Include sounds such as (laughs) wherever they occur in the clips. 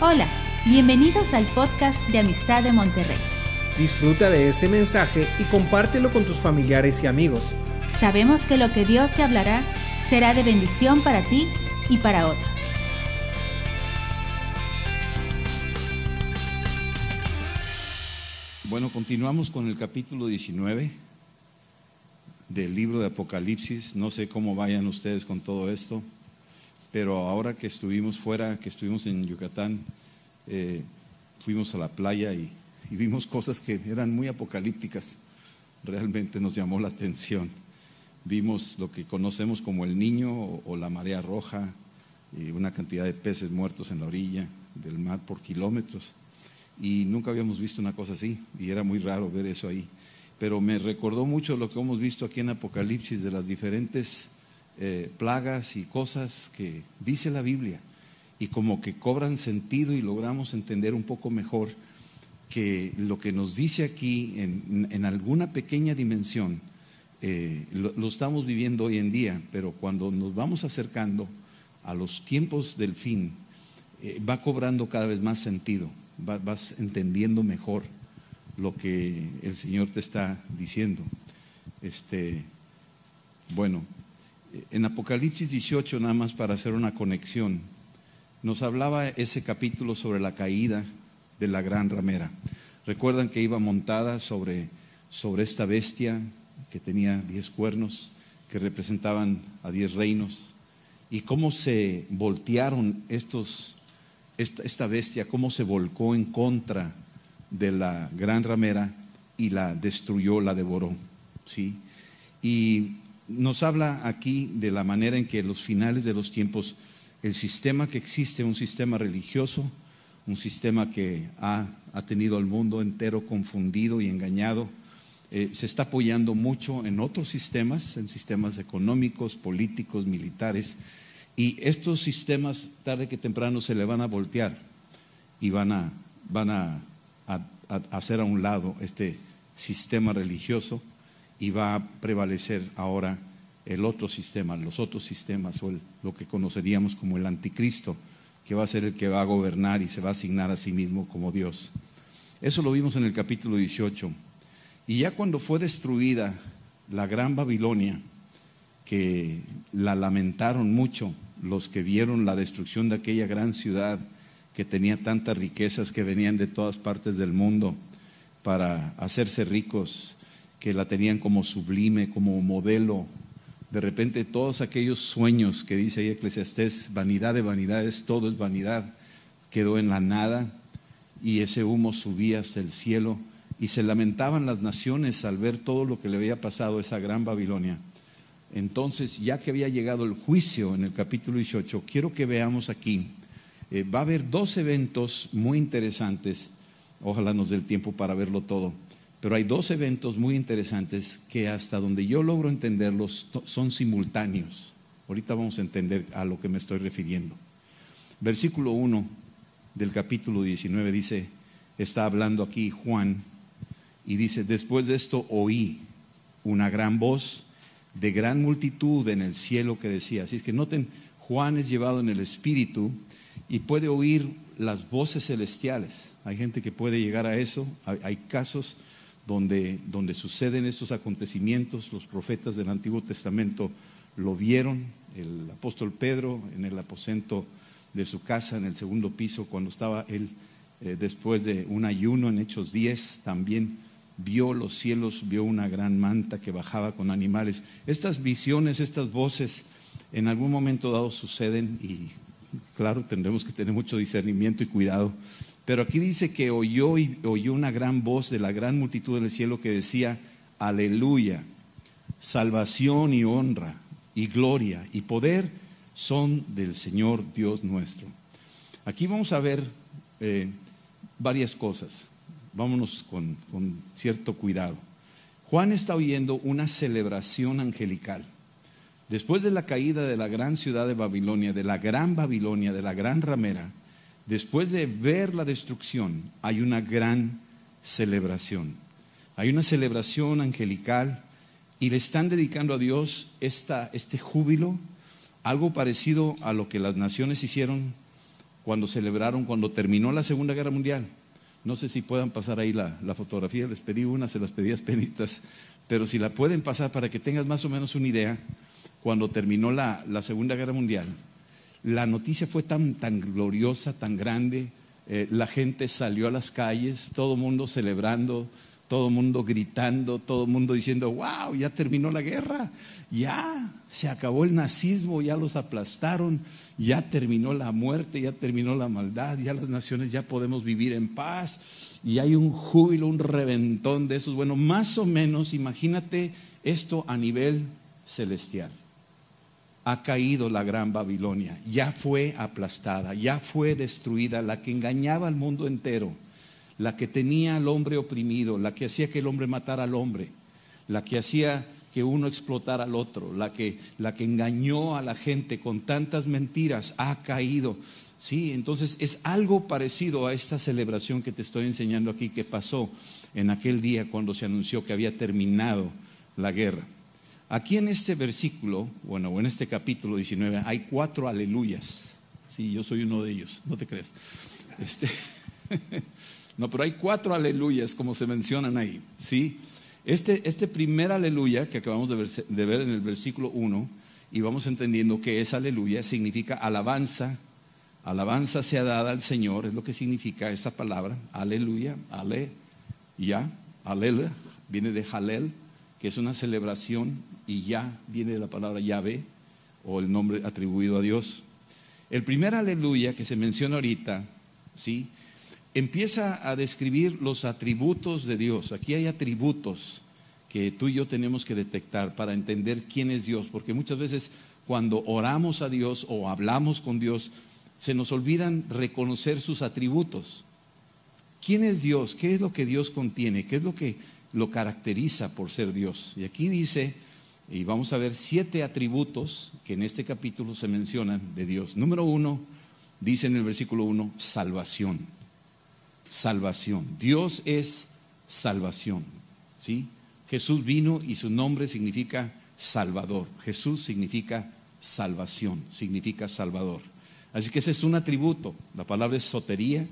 Hola, bienvenidos al podcast de Amistad de Monterrey. Disfruta de este mensaje y compártelo con tus familiares y amigos. Sabemos que lo que Dios te hablará será de bendición para ti y para otros. Bueno, continuamos con el capítulo 19 del libro de Apocalipsis. No sé cómo vayan ustedes con todo esto pero ahora que estuvimos fuera, que estuvimos en Yucatán, eh, fuimos a la playa y, vimos cosas que eran muy apocalípticas. Realmente nos llamó la atención. Vimos lo que conocemos como el niño o, la marea roja, y una cantidad de peces muertos en la orilla del mar por kilómetros. Y nunca habíamos visto una cosa así, y era muy raro ver eso ahí. Pero me recordó mucho lo que hemos visto aquí en Apocalipsis de las diferentes eh, plagas y cosas que dice la Biblia y como que cobran sentido y logramos entender un poco mejor que lo que nos dice aquí en, alguna pequeña dimensión eh, lo, estamos viviendo hoy en día, pero cuando nos vamos acercando a los tiempos del fin, eh, va cobrando cada vez más sentido, vas entendiendo mejor lo que el Señor te está diciendo. Este, bueno, en Apocalipsis 18, nada más para hacer una conexión, nos hablaba ese capítulo sobre la caída de la gran ramera. Recuerdan que iba montada sobre, sobre esta bestia que tenía diez cuernos, que representaban a diez reinos, y cómo se voltearon estos, esta, esta bestia, cómo se volcó en contra de la gran ramera y la destruyó, la devoró. ¿sí? Y nos habla aquí de la manera en que en los finales de los tiempos el sistema que existe, un sistema religioso, un sistema que ha, tenido al mundo entero confundido y engañado, eh, se está apoyando mucho en otros sistemas, en sistemas económicos, políticos, militares, y estos sistemas tarde que temprano se le van a voltear y van a, van a hacer a un lado este sistema religioso y va a prevalecer ahora el otro sistema, los otros sistemas o lo que conoceríamos como el anticristo, que va a ser el que va a gobernar y se va a asignar a sí mismo como Dios. Eso lo vimos en el capítulo 18. Y ya cuando fue destruida la gran Babilonia, que la lamentaron mucho los que vieron la destrucción de aquella gran ciudad que tenía tantas riquezas que venían de todas partes del mundo para hacerse ricos que la tenían como sublime, como modelo. De repente todos aquellos sueños que dice ahí Eclesiastés, vanidad de vanidades, todo es vanidad, quedó en la nada y ese humo subía hasta el cielo y se lamentaban las naciones al ver todo lo que le había pasado a esa gran Babilonia. Entonces, ya que había llegado el juicio en el capítulo 18, quiero que veamos aquí, eh, va a haber dos eventos muy interesantes, ojalá nos dé el tiempo para verlo todo. Pero hay dos eventos muy interesantes que hasta donde yo logro entenderlos son simultáneos. Ahorita vamos a entender a lo que me estoy refiriendo. Versículo 1 del capítulo 19 dice, está hablando aquí Juan y dice, después de esto oí una gran voz de gran multitud en el cielo que decía, así es que noten, Juan es llevado en el espíritu y puede oír las voces celestiales. Hay gente que puede llegar a eso, hay, hay casos donde, donde suceden estos acontecimientos. Los profetas del Antiguo Testamento lo vieron, el apóstol Pedro en el aposento de su casa, en el segundo piso, cuando estaba él eh, después de un ayuno en Hechos 10, también vio los cielos, vio una gran manta que bajaba con animales. Estas visiones, estas voces, en algún momento dado suceden y claro, tendremos que tener mucho discernimiento y cuidado pero aquí dice que oyó y oyó una gran voz de la gran multitud del cielo que decía, aleluya, salvación y honra y gloria y poder son del Señor Dios nuestro. Aquí vamos a ver eh, varias cosas. Vámonos con cierto cuidado. Juan está oyendo una celebración angelical. Después de la caída de la gran ciudad de Babilonia, de la gran Babilonia, de la gran ramera, después de ver la destrucción, hay una gran celebración. Hay una celebración angelical y le están dedicando a Dios este júbilo, algo parecido a lo que las naciones hicieron cuando celebraron, cuando terminó la Segunda Guerra Mundial. No sé si puedan pasar ahí la, fotografía, les pedí una, se las pedí a pero si la pueden pasar para que tengas más o menos una idea, cuando terminó la, Segunda Guerra Mundial, la noticia fue tan, tan gloriosa, tan grande, eh, la gente salió a las calles, todo el mundo celebrando, todo el mundo gritando, todo el mundo diciendo, wow, ya terminó la guerra, ya se acabó el nazismo, ya los aplastaron, ya terminó la muerte, ya terminó la maldad, ya las naciones ya podemos vivir en paz y hay un júbilo, un reventón de esos. Bueno, más o menos, imagínate esto a nivel celestial. Ha caído la gran Babilonia, ya fue aplastada, ya fue destruida, la que engañaba al mundo entero la que tenía al hombre oprimido, la que hacía que el hombre matara al hombre, la que hacía que uno explotara al otro, la que, la que engañó a la gente con tantas mentiras, ha caído. Sí, entonces es algo parecido a esta celebración que te estoy enseñando aquí que pasó en aquel día cuando se anunció que había terminado la guerra. Aquí en este versículo, bueno, en este capítulo 19, hay cuatro aleluyas. Sí, yo soy uno de ellos, no te creas. Este, (laughs) No, pero hay cuatro aleluyas como se mencionan ahí. ¿sí? Este, este primer aleluya que acabamos de ver, en el versículo 1, y vamos entendiendo que esa aleluya significa alabanza, alabanza sea dada al Señor, es lo que significa esta palabra, aleluya, ale, ya, alel, viene de halel, que es una celebración, y ya viene de la palabra Yahvé, o el nombre atribuido a Dios. El primer aleluya que se menciona ahorita, ¿sí? empieza a describir los atributos de Dios. Aquí hay atributos que tú y yo tenemos que detectar para entender quién es Dios, porque muchas veces cuando oramos a Dios o hablamos con Dios, se nos olvidan reconocer sus atributos. ¿Quién es Dios? ¿Qué es lo que Dios contiene? ¿Qué es lo que lo caracteriza por ser Dios? Y aquí dice, y vamos a ver siete atributos que en este capítulo se mencionan de Dios. Número uno, dice en el versículo uno, salvación salvación. Dios es salvación. ¿sí? Jesús vino y su nombre significa Salvador. Jesús significa salvación, significa Salvador. Así que ese es un atributo. La palabra es sotería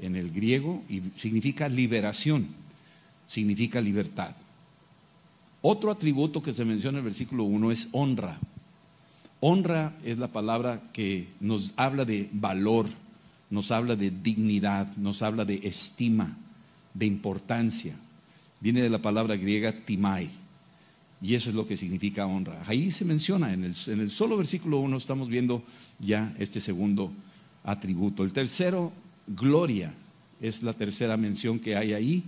en el griego y significa liberación, significa libertad. Otro atributo que se menciona en el versículo 1 es honra. Honra es la palabra que nos habla de valor, nos habla de dignidad, nos habla de estima, de importancia. Viene de la palabra griega timai. Y eso es lo que significa honra. Ahí se menciona, en el, solo versículo 1 estamos viendo ya este segundo atributo. El tercero, gloria, es la tercera mención que hay ahí.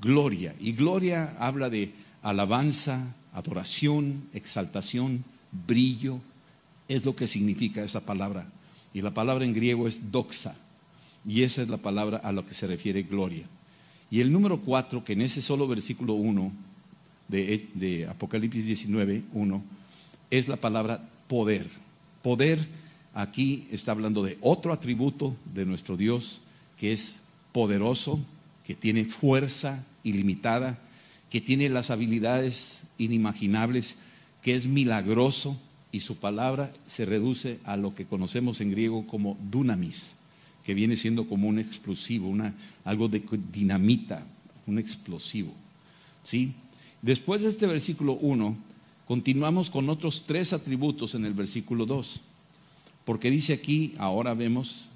Gloria. Y gloria habla de alabanza, adoración, exaltación, brillo. Es lo que significa esa palabra y la palabra en griego es doxa. Y esa es la palabra a la que se refiere gloria. Y el número cuatro, que en ese solo versículo 1 de, de, Apocalipsis 19, 1, es la palabra poder. Poder aquí está hablando de otro atributo de nuestro Dios, que es poderoso, que tiene fuerza ilimitada, que tiene las habilidades inimaginables, que es milagroso, y su palabra se reduce a lo que conocemos en griego como dunamis, que viene siendo como un explosivo, una, algo de dinamita, un explosivo. ¿sí? Después de este versículo 1, continuamos con otros tres atributos en el versículo 2, porque dice aquí, ahora vemos,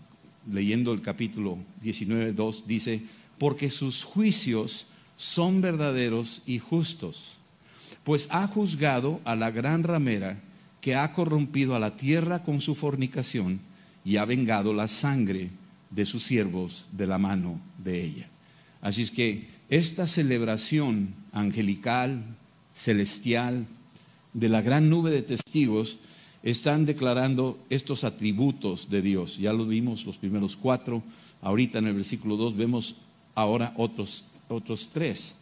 leyendo el capítulo 19, 2, dice, porque sus juicios son verdaderos y justos, pues ha juzgado a la gran ramera, que ha corrompido a la tierra con su fornicación y ha vengado la sangre de sus siervos de la mano de ella. Así es que esta celebración angelical, celestial, de la gran nube de testigos, están declarando estos atributos de Dios. Ya lo vimos los primeros cuatro, ahorita en el versículo 2 vemos ahora otros, otros tres.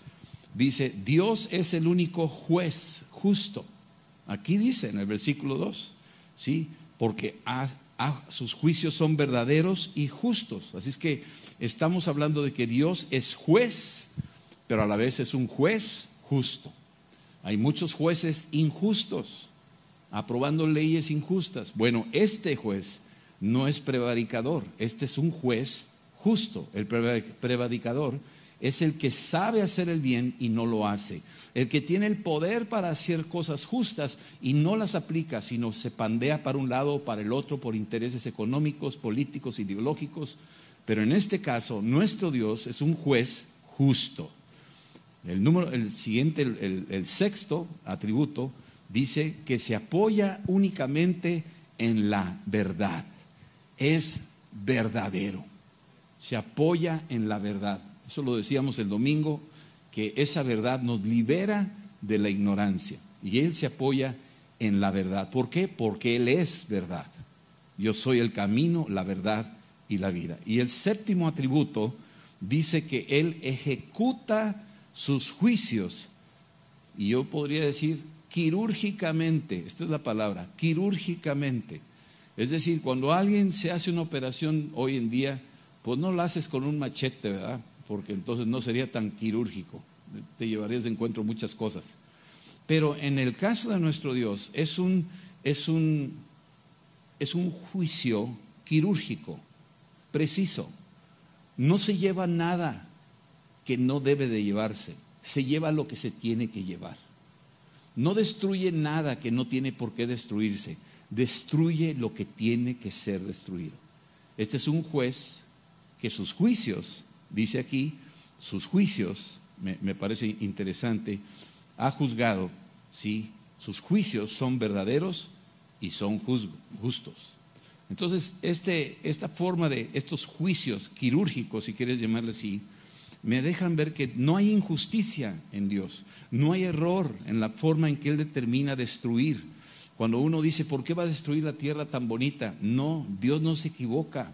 Dice, Dios es el único juez justo. Aquí dice en el versículo 2, ¿sí? Porque sus juicios son verdaderos y justos. Así es que estamos hablando de que Dios es juez, pero a la vez es un juez justo. Hay muchos jueces injustos, aprobando leyes injustas. Bueno, este juez no es prevaricador, este es un juez justo. El prevaricador es el que sabe hacer el bien y no lo hace. El que tiene el poder para hacer cosas justas y no las aplica, sino se pandea para un lado o para el otro por intereses económicos, políticos, ideológicos. Pero en este caso, nuestro Dios es un juez justo. El, número, el siguiente, el, el sexto atributo, dice que se apoya únicamente en la verdad. Es verdadero. Se apoya en la verdad. Eso lo decíamos el domingo, que esa verdad nos libera de la ignorancia. Y Él se apoya en la verdad. ¿Por qué? Porque Él es verdad. Yo soy el camino, la verdad y la vida. Y el séptimo atributo dice que Él ejecuta sus juicios. Y yo podría decir quirúrgicamente, esta es la palabra, quirúrgicamente. Es decir, cuando alguien se hace una operación hoy en día, pues no la haces con un machete, ¿verdad? Porque entonces no sería tan quirúrgico, te llevarías de encuentro muchas cosas. Pero en el caso de nuestro Dios es un, es un, es un juicio quirúrgico, preciso. No se lleva nada que no debe de llevarse, se lleva lo que se tiene que llevar. No destruye nada que no tiene por qué destruirse, destruye lo que tiene que ser destruido. Este es un juez que sus juicios, dice aquí, sus juicios, me, parece interesante, ha juzgado, ¿sí? Sus juicios son verdaderos y son justos. Entonces, este, esta forma de estos juicios quirúrgicos, si quieres llamarle así, me dejan ver que no hay injusticia en Dios, no hay error en la forma en que Él determina destruir. Cuando uno dice, ¿por qué va a destruir la tierra tan bonita? No, Dios no se equivoca.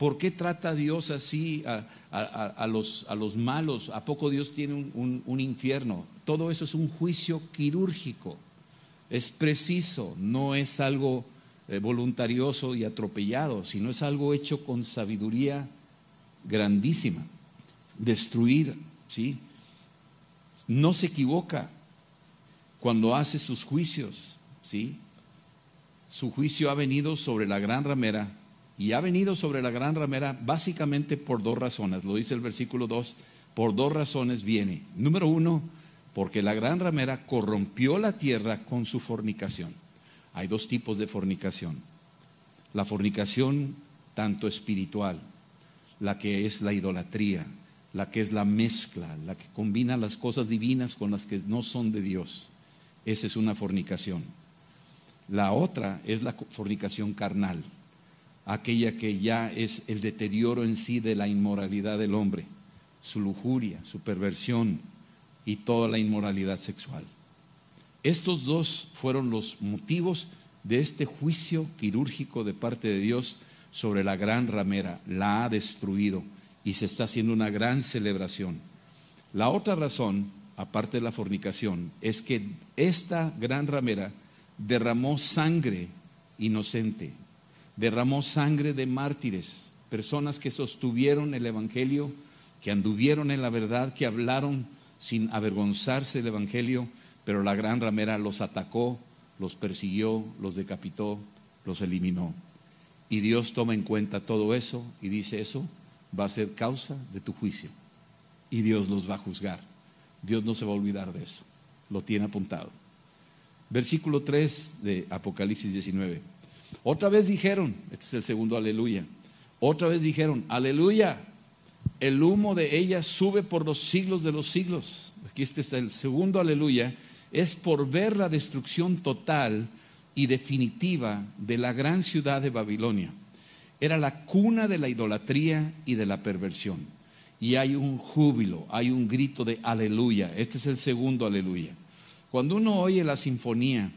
¿Por qué trata Dios así a, los, a los, malos? ¿A poco Dios tiene un, un infierno? Todo eso es un juicio quirúrgico. Es preciso, no es algo eh, voluntarioso y atropellado, sino es algo hecho con sabiduría grandísima destruir, ¿sí? No se equivoca cuando hace sus juicios, ¿sí? Su juicio ha venido sobre la gran ramera y ha venido sobre la gran ramera básicamente por dos razones, lo dice el versículo 2, por dos razones viene. Número uno, porque la gran ramera corrompió la tierra con su fornicación. Hay dos tipos de fornicación. La fornicación tanto espiritual, la que es la idolatría, la que es la mezcla, la que combina las cosas divinas con las que no son de Dios. Esa es una fornicación. La otra es la fornicación carnal, aquella que ya es el deterioro en sí de la inmoralidad del hombre, su lujuria, su perversión y toda la inmoralidad sexual. Estos dos fueron los motivos de este juicio quirúrgico de parte de Dios sobre la gran ramera. La ha destruido y se está haciendo una gran celebración. La otra razón, aparte de la fornicación, es que esta gran ramera derramó sangre inocente, derramó sangre de mártires, personas que sostuvieron el Evangelio, que anduvieron en la verdad, que hablaron sin avergonzarse del Evangelio, pero la gran ramera los atacó, los persiguió, los decapitó, los eliminó. Y Dios toma en cuenta todo eso y dice eso va a ser causa de tu juicio. Y Dios los va a juzgar. Dios no se va a olvidar de eso. Lo tiene apuntado. Versículo 3 de Apocalipsis 19. Otra vez dijeron, este es el segundo aleluya. Otra vez dijeron, aleluya, el humo de ella sube por los siglos de los siglos. Aquí este es el segundo aleluya. Es por ver la destrucción total y definitiva de la gran ciudad de Babilonia era la cuna de la idolatría y de la perversión. Y hay un júbilo, hay un grito de aleluya. Este es el segundo aleluya. Cuando uno oye la sinfonía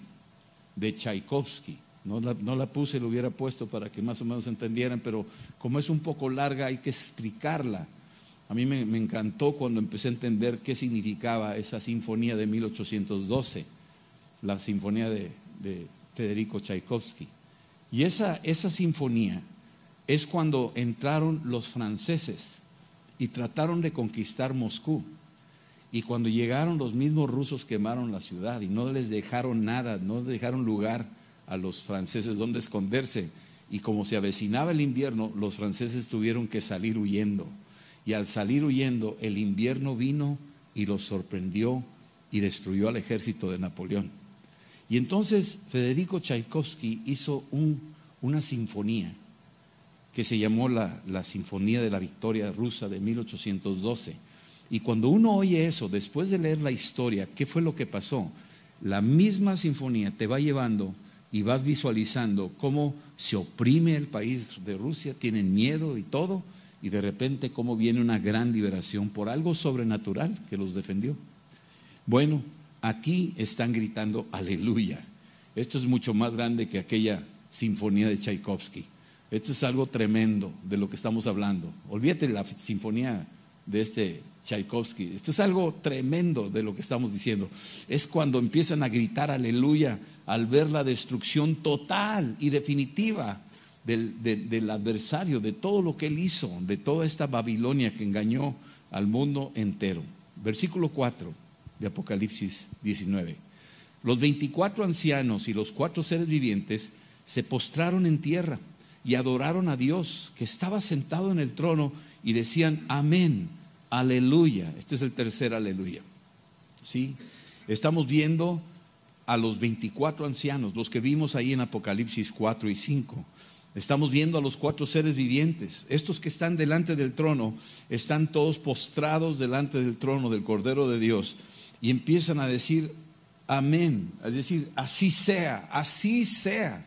de Tchaikovsky, no la, puse, lo hubiera puesto para que más o menos entendieran, pero como es un poco larga hay que explicarla. A mí me, encantó cuando empecé a entender qué significaba esa sinfonía de 1812, la sinfonía de, Federico Tchaikovsky. Y esa, esa sinfonía es cuando entraron los franceses y trataron de conquistar Moscú. Y cuando llegaron los mismos rusos quemaron la ciudad y no les dejaron nada, no dejaron lugar a los franceses donde esconderse. Y como se avecinaba el invierno, los franceses tuvieron que salir huyendo. Y al salir huyendo, el invierno vino y los sorprendió y destruyó al ejército de Napoleón. Y entonces Federico Tchaikovsky hizo una sinfonía que se llamó la, la Sinfonía de la Victoria Rusa de 1812. Y cuando uno oye eso, después de leer la historia, ¿qué fue lo que pasó? La misma sinfonía te va llevando y vas visualizando cómo se oprime el país de Rusia, tienen miedo y todo, y de repente cómo viene una gran liberación por algo sobrenatural que los defendió. Bueno, aquí están gritando aleluya. Esto es mucho más grande que aquella sinfonía de Tchaikovsky. Esto es algo tremendo de lo que estamos hablando. Olvídate la sinfonía de este Tchaikovsky. Esto es algo tremendo de lo que estamos diciendo. Es cuando empiezan a gritar aleluya al ver la destrucción total y definitiva del, adversario, de todo lo que él hizo, de toda esta Babilonia que engañó al mundo entero. Versículo 4 de Apocalipsis 19. Los 24 ancianos y los cuatro seres vivientes se postraron en tierra y adoraron a Dios que estaba sentado en el trono y decían, amén, aleluya. Este es el tercer aleluya. ¿Sí? Estamos viendo a los 24 ancianos, los que vimos ahí en Apocalipsis 4 y 5. Estamos viendo a los cuatro seres vivientes. Estos que están delante del trono están todos postrados delante del trono del Cordero de Dios y empiezan a decir amén, es decir, así sea, así sea.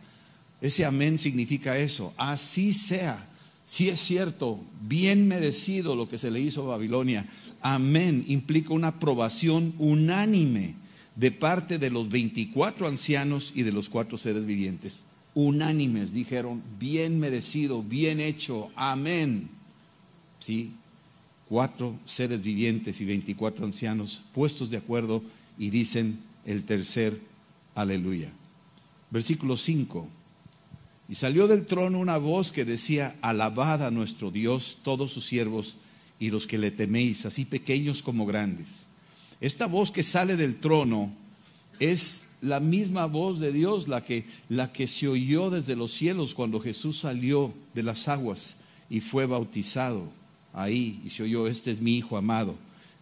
Ese amén significa eso, así sea. Si es cierto, bien merecido lo que se le hizo a Babilonia. Amén implica una aprobación unánime de parte de los 24 ancianos y de los cuatro seres vivientes unánimes dijeron, bien merecido, bien hecho, amén. ¿Sí? Cuatro seres vivientes y veinticuatro ancianos puestos de acuerdo y dicen el tercer aleluya. Versículo 5. Y salió del trono una voz que decía, alabad a nuestro Dios todos sus siervos y los que le teméis, así pequeños como grandes. Esta voz que sale del trono es la misma voz de Dios, la que, la que se oyó desde los cielos cuando Jesús salió de las aguas y fue bautizado ahí y se oyó, este es mi Hijo amado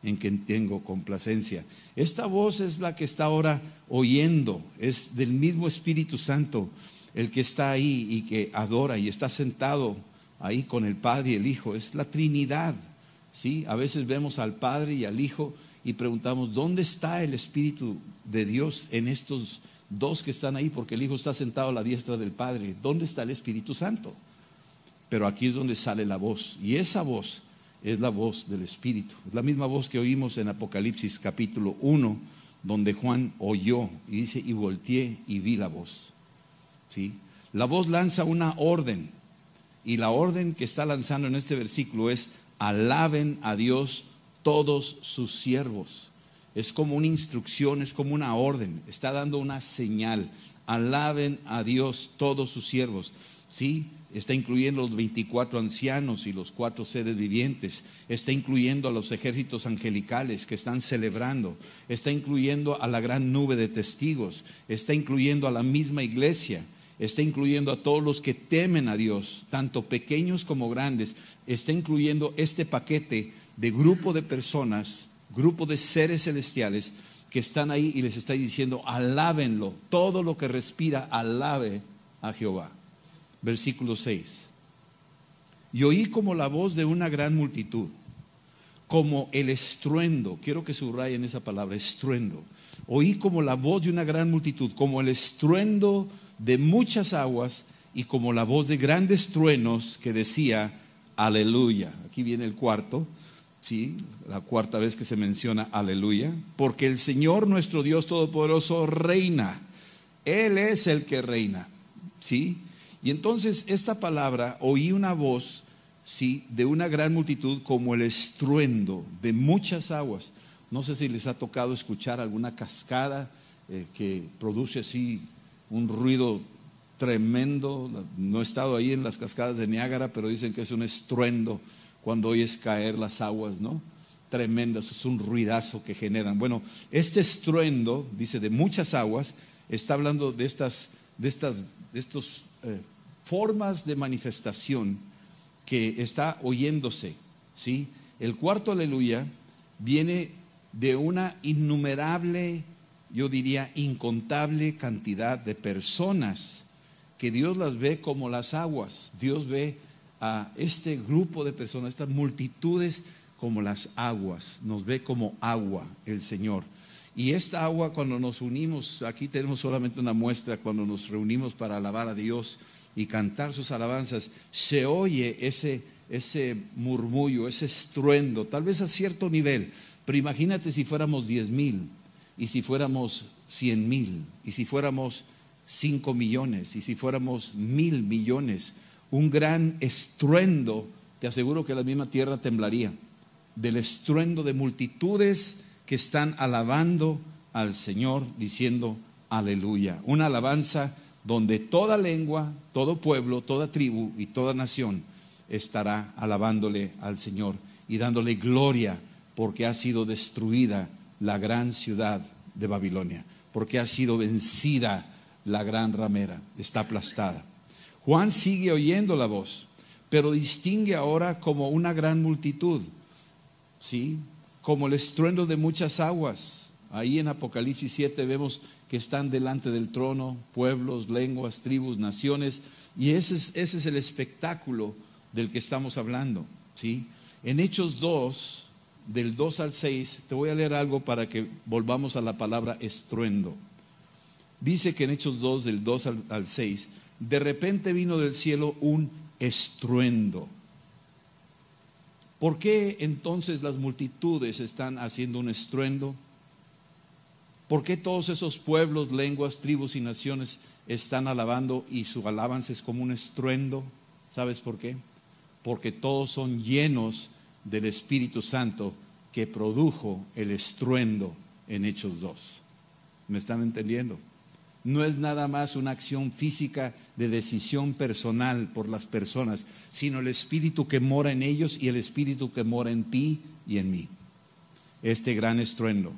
en quien tengo complacencia. Esta voz es la que está ahora oyendo, es del mismo Espíritu Santo el que está ahí y que adora y está sentado ahí con el Padre y el Hijo, es la Trinidad. ¿sí? A veces vemos al Padre y al Hijo y preguntamos, ¿dónde está el Espíritu de Dios en estos dos que están ahí? Porque el Hijo está sentado a la diestra del Padre. ¿Dónde está el Espíritu Santo? Pero aquí es donde sale la voz. Y esa voz es la voz del Espíritu. Es la misma voz que oímos en Apocalipsis capítulo 1, donde Juan oyó y dice, y volteé y vi la voz. ¿Sí? La voz lanza una orden. Y la orden que está lanzando en este versículo es, alaben a Dios todos sus siervos. Es como una instrucción, es como una orden, está dando una señal. Alaben a Dios todos sus siervos. ¿Sí? Está incluyendo los 24 ancianos y los cuatro seres vivientes. Está incluyendo a los ejércitos angelicales que están celebrando. Está incluyendo a la gran nube de testigos. Está incluyendo a la misma iglesia. Está incluyendo a todos los que temen a Dios, tanto pequeños como grandes. Está incluyendo este paquete de grupo de personas, grupo de seres celestiales que están ahí y les está diciendo, alábenlo, todo lo que respira, alabe a Jehová. Versículo 6. Y oí como la voz de una gran multitud, como el estruendo, quiero que subrayen esa palabra, estruendo. Oí como la voz de una gran multitud, como el estruendo de muchas aguas y como la voz de grandes truenos que decía, aleluya. Aquí viene el cuarto ¿sí? La cuarta vez que se menciona aleluya, porque el Señor nuestro Dios Todopoderoso reina. Él es el que reina, ¿sí? Y entonces esta palabra, oí una voz, ¿sí? De una gran multitud como el estruendo de muchas aguas. No sé si les ha tocado escuchar alguna cascada eh, que produce así un ruido tremendo. No he estado ahí en las cascadas de Niágara, pero dicen que es un estruendo cuando oyes caer las aguas, ¿no? Tremendas, es un ruidazo que generan. Bueno, este estruendo, dice, de muchas aguas, está hablando de estas, de estas, de estos eh, formas de manifestación que está oyéndose, ¿sí? El cuarto aleluya viene de una innumerable, yo diría, incontable cantidad de personas que Dios las ve como las aguas. Dios ve a este grupo de personas, estas multitudes como las aguas, nos ve como agua el Señor. Y esta agua cuando nos unimos, aquí tenemos solamente una muestra, cuando nos reunimos para alabar a Dios y cantar sus alabanzas, se oye ese, ese murmullo, ese estruendo, tal vez a cierto nivel, pero imagínate si fuéramos diez mil, y si fuéramos cien mil, y si fuéramos cinco millones, y si fuéramos mil millones, un gran estruendo, te aseguro que la misma tierra temblaría, del estruendo de multitudes que están alabando al Señor diciendo aleluya. Una alabanza donde toda lengua, todo pueblo, toda tribu y toda nación estará alabándole al Señor y dándole gloria porque ha sido destruida la gran ciudad de Babilonia, porque ha sido vencida la gran ramera, está aplastada. Juan sigue oyendo la voz, pero distingue ahora como una gran multitud, ¿sí? como el estruendo de muchas aguas. Ahí en Apocalipsis 7 vemos que están delante del trono pueblos, lenguas, tribus, naciones, y ese es, ese es el espectáculo del que estamos hablando. ¿sí? En Hechos 2, del 2 al 6, te voy a leer algo para que volvamos a la palabra estruendo. Dice que en Hechos 2, del 2 al, al 6, de repente vino del cielo un estruendo ¿Por qué entonces las multitudes están haciendo un estruendo? ¿Por qué todos esos pueblos, lenguas, tribus y naciones están alabando y su alabanza es como un estruendo? ¿Sabes por qué? Porque todos son llenos del Espíritu Santo que produjo el estruendo en Hechos 2. ¿Me están entendiendo? No es nada más una acción física de decisión personal por las personas, sino el espíritu que mora en ellos y el espíritu que mora en ti y en mí. Este gran estruendo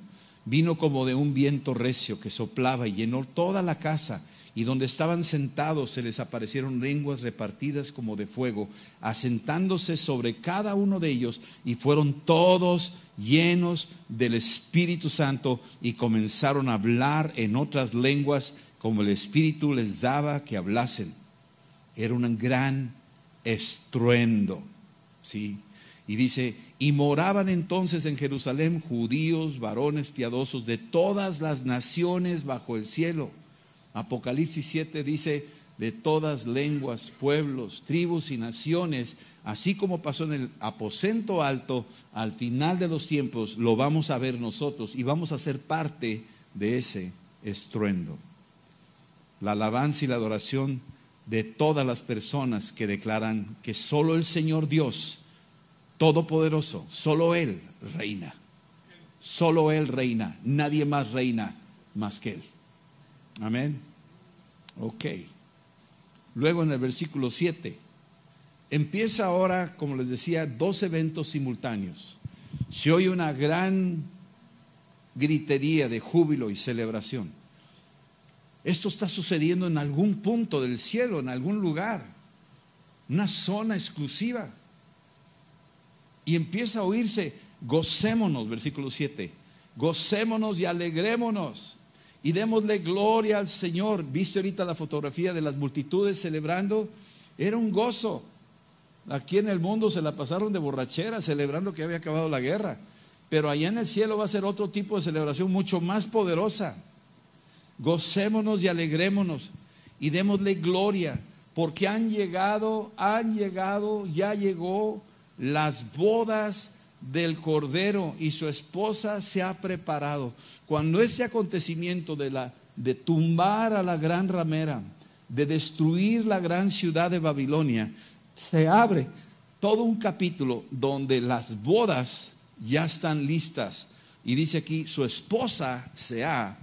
vino como de un viento recio que soplaba y llenó toda la casa y donde estaban sentados se les aparecieron lenguas repartidas como de fuego, asentándose sobre cada uno de ellos, y fueron todos llenos del Espíritu Santo y comenzaron a hablar en otras lenguas como el Espíritu les daba que hablasen. Era un gran estruendo, ¿sí? Y dice, y moraban entonces en Jerusalén judíos, varones piadosos de todas las naciones bajo el cielo Apocalipsis 7 dice, de todas lenguas, pueblos, tribus y naciones, así como pasó en el aposento alto, al final de los tiempos lo vamos a ver nosotros y vamos a ser parte de ese estruendo. La alabanza y la adoración de todas las personas que declaran que solo el Señor Dios, Todopoderoso, solo Él reina. Solo Él reina, nadie más reina más que Él. Amén. Ok. Luego en el versículo 7, empieza ahora, como les decía, dos eventos simultáneos. Se oye una gran gritería de júbilo y celebración. Esto está sucediendo en algún punto del cielo, en algún lugar, una zona exclusiva. Y empieza a oírse, gocémonos, versículo 7, gocémonos y alegrémonos y démosle gloria al Señor. ¿Viste ahorita la fotografía de las multitudes celebrando? Era un gozo. Aquí en el mundo se la pasaron de borrachera celebrando que había acabado la guerra. Pero allá en el cielo va a ser otro tipo de celebración mucho más poderosa. Gocémonos y alegrémonos y démosle gloria, porque han llegado, han llegado, ya llegó las bodas del Cordero y su esposa se ha preparado. Cuando ese acontecimiento de, la, de tumbar a la gran ramera, de destruir la gran ciudad de Babilonia, se abre todo un capítulo donde las bodas ya están listas. Y dice aquí, su esposa se ha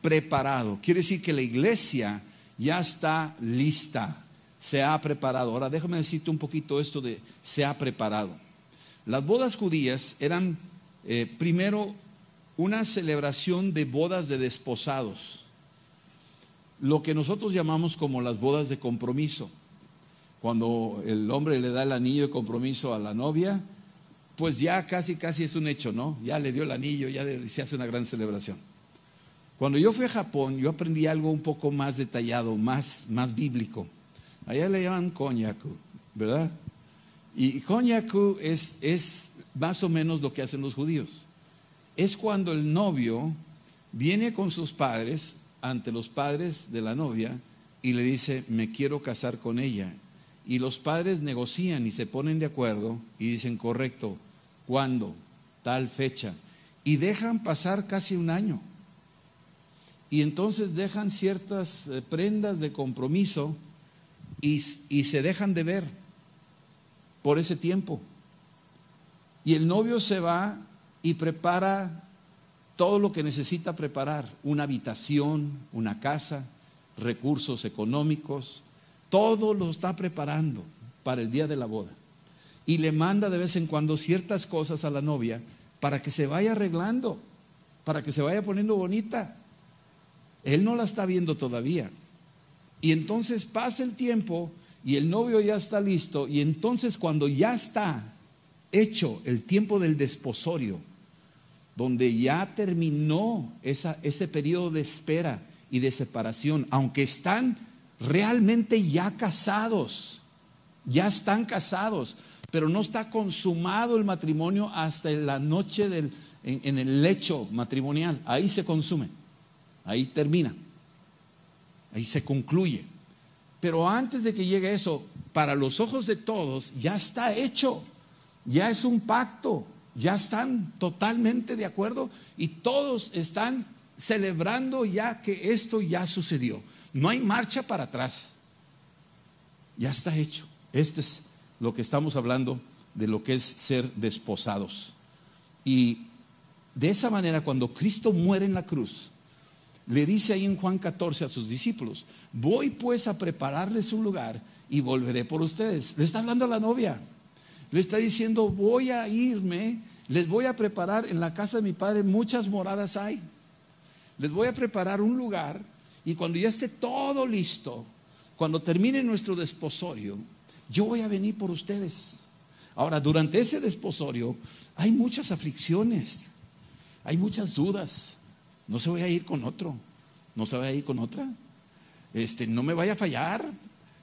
preparado. Quiere decir que la iglesia ya está lista, se ha preparado. Ahora déjame decirte un poquito esto de se ha preparado. Las bodas judías eran eh, primero una celebración de bodas de desposados, lo que nosotros llamamos como las bodas de compromiso. Cuando el hombre le da el anillo de compromiso a la novia, pues ya casi, casi es un hecho, ¿no? Ya le dio el anillo, ya se hace una gran celebración. Cuando yo fui a Japón, yo aprendí algo un poco más detallado, más, más bíblico. Allá le llaman konyaku, ¿verdad? Y konyaku es, es más o menos lo que hacen los judíos. Es cuando el novio viene con sus padres ante los padres de la novia y le dice, me quiero casar con ella. Y los padres negocian y se ponen de acuerdo y dicen, correcto, ¿cuándo? Tal fecha. Y dejan pasar casi un año. Y entonces dejan ciertas eh, prendas de compromiso y, se dejan de ver por ese tiempo. Y el novio se va y prepara todo lo que necesita preparar, una habitación, una casa, recursos económicos, todo lo está preparando para el día de la boda. Y le manda de vez en cuando ciertas cosas a la novia para que se vaya arreglando, para que se vaya poniendo bonita. Él no la está viendo todavía. Y entonces pasa el tiempo y el novio ya está listo y entonces cuando ya está hecho el tiempo del desposorio, donde ya terminó ese periodo de espera y de separación, aunque están realmente ya casados, ya están casados, pero no está consumado el matrimonio hasta la noche del, en el lecho matrimonial. Ahí se consume, ahí termina, ahí se concluye. Pero antes de que llegue eso, para los ojos de todos, ya está hecho, ya es un pacto, ya están totalmente de acuerdo y todos están celebrando ya que esto ya sucedió. No hay marcha para atrás. Ya está hecho. Este es lo que estamos hablando de lo que es ser desposados. Y de esa manera, cuando Cristo muere en la cruz, le dice ahí en Juan 14 a sus discípulos, voy pues a prepararles un lugar y volveré por ustedes. Le está hablando a la novia. Le está diciendo, voy a irme, les voy a preparar en la casa de mi padre, muchas moradas hay. Les voy a preparar un lugar y cuando ya esté todo listo, cuando termine nuestro desposorio, yo voy a venir por ustedes. Ahora, durante ese desposorio hay muchas aflicciones, hay muchas dudas. No se voy a ir con otro, no se vaya a ir con otra. Este, no me vaya a fallar,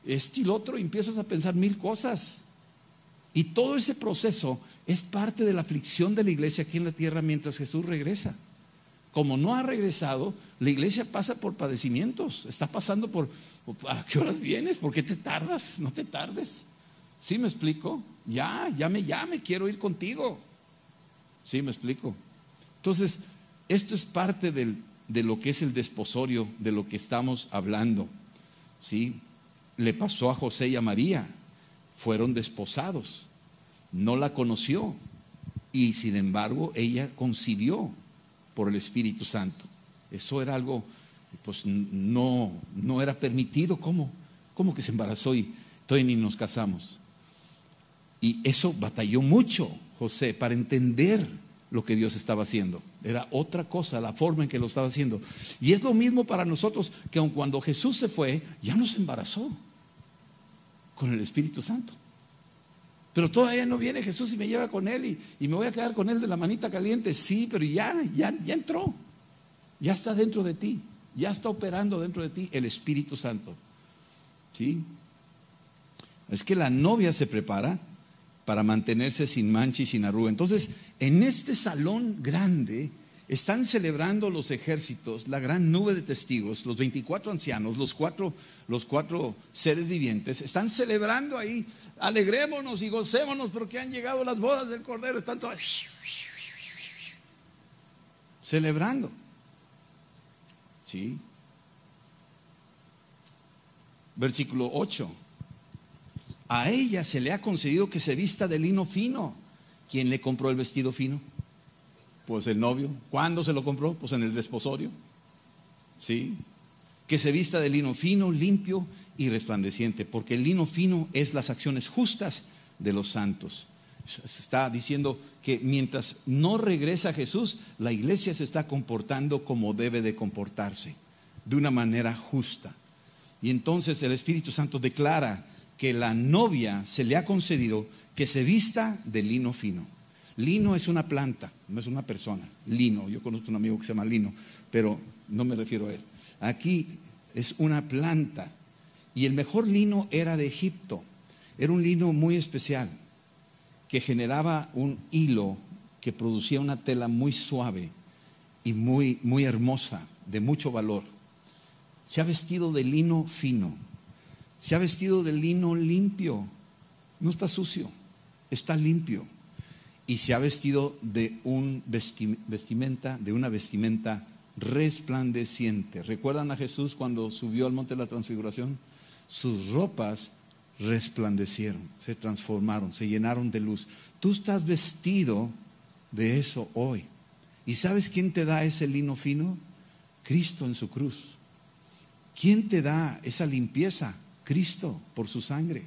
este y el otro, empiezas a pensar mil cosas. Y todo ese proceso es parte de la aflicción de la iglesia aquí en la tierra mientras Jesús regresa. Como no ha regresado, la iglesia pasa por padecimientos, está pasando por, ¿a qué horas vienes? ¿Por qué te tardas? No te tardes. ¿Sí me explico? Ya, ya me llame, quiero ir contigo. ¿Sí me explico? Entonces, esto es parte de lo que es el desposorio, de lo que estamos hablando. ¿Sí? Le pasó a José y a María fueron desposados. No la conoció y sin embargo ella concibió por el Espíritu Santo. Eso era algo, pues no, no era permitido. ¿Cómo? ¿Cómo que se embarazó y todavía ni nos casamos? Y eso batalló mucho José para entender lo que Dios estaba haciendo. Era otra cosa, la forma en que lo estaba haciendo. Y es lo mismo para nosotros, que aun cuando Jesús se fue, ya nos embarazó con el Espíritu Santo. Pero todavía no viene Jesús y me lleva con él y, me voy a quedar con él de la manita caliente. Sí, pero ya, ya, ya entró. Ya está dentro de ti. Ya está operando dentro de ti el Espíritu Santo. ¿Sí? Es que la novia se prepara para mantenerse sin mancha y sin arruga. Entonces, en este salón grande, están celebrando los ejércitos, la gran nube de testigos, los 24 ancianos, los cuatro, los cuatro seres vivientes, están celebrando ahí. Alegrémonos y gocémonos porque han llegado las bodas del Cordero. Están todos celebrando. ¿Sí? Versículo 8. A ella se le ha concedido que se vista de lino fino. ¿Quién le compró el vestido fino? Pues el novio. ¿Cuándo se lo compró? Pues en el desposorio. ¿Sí? Que se vista de lino fino, limpio y resplandeciente, porque el lino fino es las acciones justas de los santos. Se está diciendo que mientras no regresa Jesús, la iglesia se está comportando como debe de comportarse, de una manera justa. Y entonces el Espíritu Santo declara que la novia se le ha concedido que se vista de lino fino. Lino es una planta, no es una persona. Lino, yo conozco un amigo que se llama Lino, pero no me refiero a él. Aquí es una planta. Y el mejor lino era de Egipto. Era un lino muy especial, que generaba un hilo que producía una tela muy suave y muy, muy hermosa, de mucho valor. Se ha vestido de lino fino, se ha vestido de lino limpio, no está sucio, está limpio. Y se ha vestido de una vestimenta resplandeciente. ¿Recuerdan a Jesús cuando subió al monte de la transfiguración? Sus ropas resplandecieron, se transformaron, se llenaron de luz. Tú estás vestido de eso hoy. ¿Y sabes quién te da ese lino fino? Cristo en su cruz. ¿Quién te da esa limpieza? Cristo por su sangre.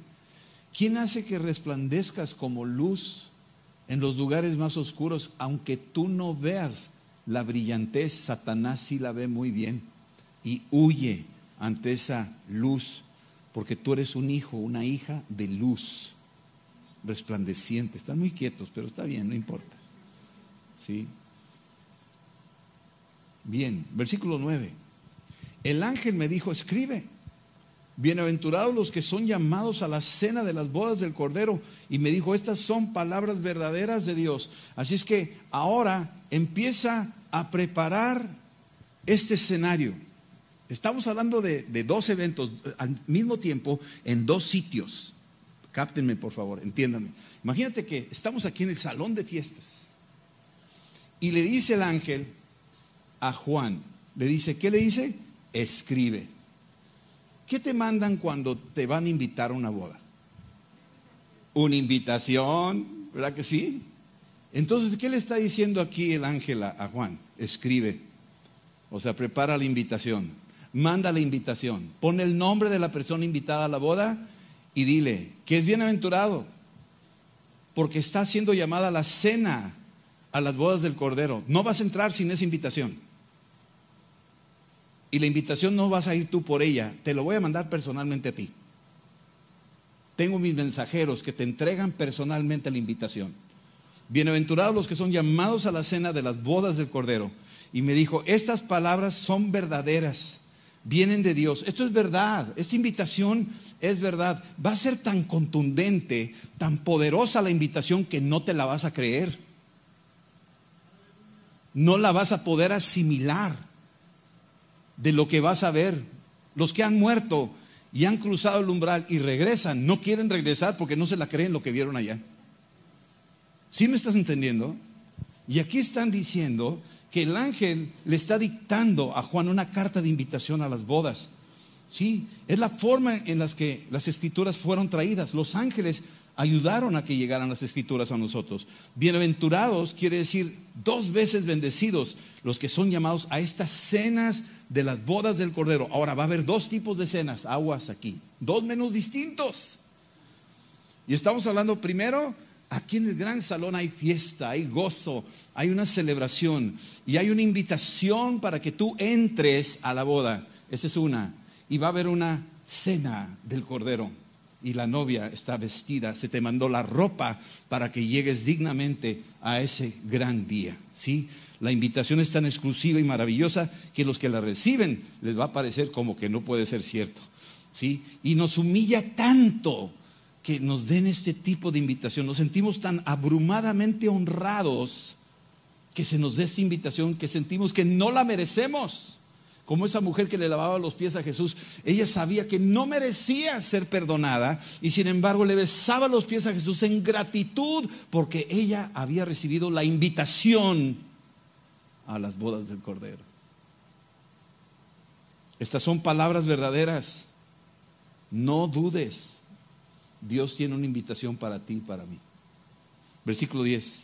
¿Quién hace que resplandezcas como luz en los lugares más oscuros, aunque tú no veas la brillantez? Satanás sí la ve muy bien y huye ante esa luz porque tú eres un hijo, una hija de luz, resplandeciente. Están muy quietos, pero está bien, no importa. ¿Sí? Bien, versículo 9. El ángel me dijo, escribe, bienaventurados los que son llamados a la cena de las bodas del Cordero. Y me dijo, estas son palabras verdaderas de Dios. Así es que ahora empieza a preparar este escenario. Estamos hablando de, dos eventos al mismo tiempo en dos sitios. Cáptenme, por favor, entiéndanme. Imagínate que estamos aquí en el salón de fiestas. Y le dice el ángel a Juan, le dice, ¿qué le dice? Escribe. ¿Qué te mandan cuando te van a invitar a una boda? Una invitación, ¿verdad que sí? Entonces, ¿qué le está diciendo aquí el ángel a, Juan? Escribe. O sea, prepara la invitación manda la invitación, pone el nombre de la persona invitada a la boda y dile que es bienaventurado, porque está siendo llamada a la cena a las bodas del Cordero. No vas a entrar sin esa invitación. Y la invitación no vas a ir tú por ella, te lo voy a mandar personalmente a ti. Tengo mis mensajeros que te entregan personalmente la invitación. Bienaventurados los que son llamados a la cena de las bodas del Cordero. Y me dijo, estas palabras son verdaderas vienen de Dios. Esto es verdad, esta invitación es verdad. Va a ser tan contundente, tan poderosa la invitación que no te la vas a creer. No la vas a poder asimilar de lo que vas a ver. Los que han muerto y han cruzado el umbral y regresan, no quieren regresar porque no se la creen lo que vieron allá. ¿Sí me estás entendiendo? Y aquí están diciendo que el ángel le está dictando a Juan una carta de invitación a las bodas. Sí, es la forma en la que las escrituras fueron traídas. Los ángeles ayudaron a que llegaran las escrituras a nosotros. Bienaventurados quiere decir dos veces bendecidos los que son llamados a estas cenas de las bodas del Cordero. Ahora va a haber dos tipos de cenas, aguas aquí, dos menús distintos. Y estamos hablando primero Aquí en el gran salón hay fiesta, hay gozo, hay una celebración y hay una invitación para que tú entres a la boda. Esa es una. Y va a haber una cena del Cordero y la novia está vestida, se te mandó la ropa para que llegues dignamente a ese gran día. ¿sí? La invitación es tan exclusiva y maravillosa que los que la reciben les va a parecer como que no puede ser cierto. ¿sí? Y nos humilla tanto que nos den este tipo de invitación. Nos sentimos tan abrumadamente honrados que se nos dé esta invitación que sentimos que no la merecemos. Como esa mujer que le lavaba los pies a Jesús, ella sabía que no merecía ser perdonada y sin embargo le besaba los pies a Jesús en gratitud porque ella había recibido la invitación a las bodas del Cordero. Estas son palabras verdaderas. No dudes. Dios tiene una invitación para ti y para mí. Versículo 10.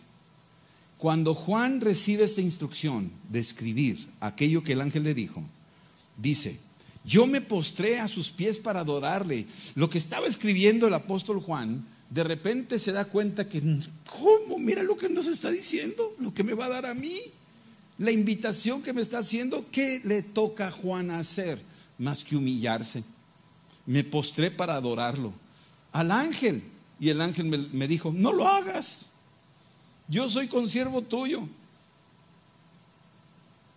Cuando Juan recibe esta instrucción de escribir aquello que el ángel le dijo, dice, yo me postré a sus pies para adorarle. Lo que estaba escribiendo el apóstol Juan, de repente se da cuenta que, ¿cómo? Mira lo que nos está diciendo, lo que me va a dar a mí. La invitación que me está haciendo, ¿qué le toca a Juan hacer? Más que humillarse. Me postré para adorarlo. al ángel. Y el ángel me, dijo, no lo hagas. Yo soy consiervo tuyo.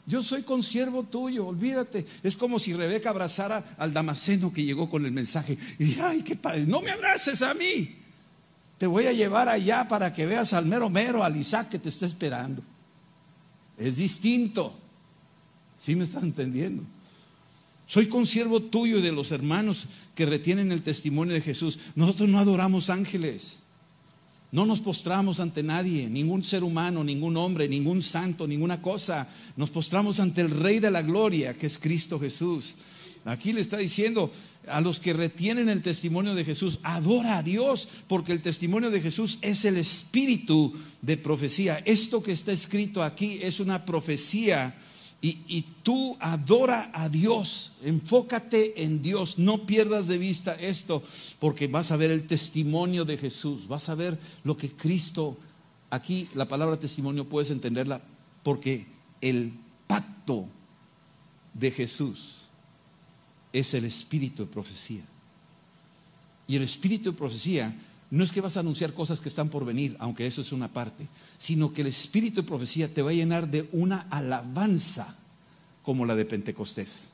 Yo soy consiervo tuyo, olvídate. Es como si Rebeca abrazara al Damaseno que llegó con el mensaje y dije, ay, qué padre, no me abraces a mí. Te voy a llevar allá para que veas al mero mero, al Isaac que te está esperando. Es distinto. ¿Sí me estás entendiendo? Soy consiervo tuyo y de los hermanos que retienen el testimonio de Jesús. Nosotros no adoramos ángeles. No nos postramos ante nadie, ningún ser humano, ningún hombre, ningún santo, ninguna cosa. Nos postramos ante el Rey de la Gloria, que es Cristo Jesús. Aquí le está diciendo a los que retienen el testimonio de Jesús, adora a Dios, porque el testimonio de Jesús es el espíritu de profecía. Esto que está escrito aquí es una profecía y, tú adora a Dios, enfócate en Dios, no pierdas de vista esto, porque vas a ver el testimonio de Jesús, vas a ver lo que Cristo, aquí la palabra testimonio puedes entenderla, porque el pacto de Jesús es el espíritu de profecía. Y el espíritu de profecía no es que vas a anunciar cosas que están por venir, aunque eso es una parte, sino que el espíritu de profecía te va a llenar de una alabanza como la de Pentecostés.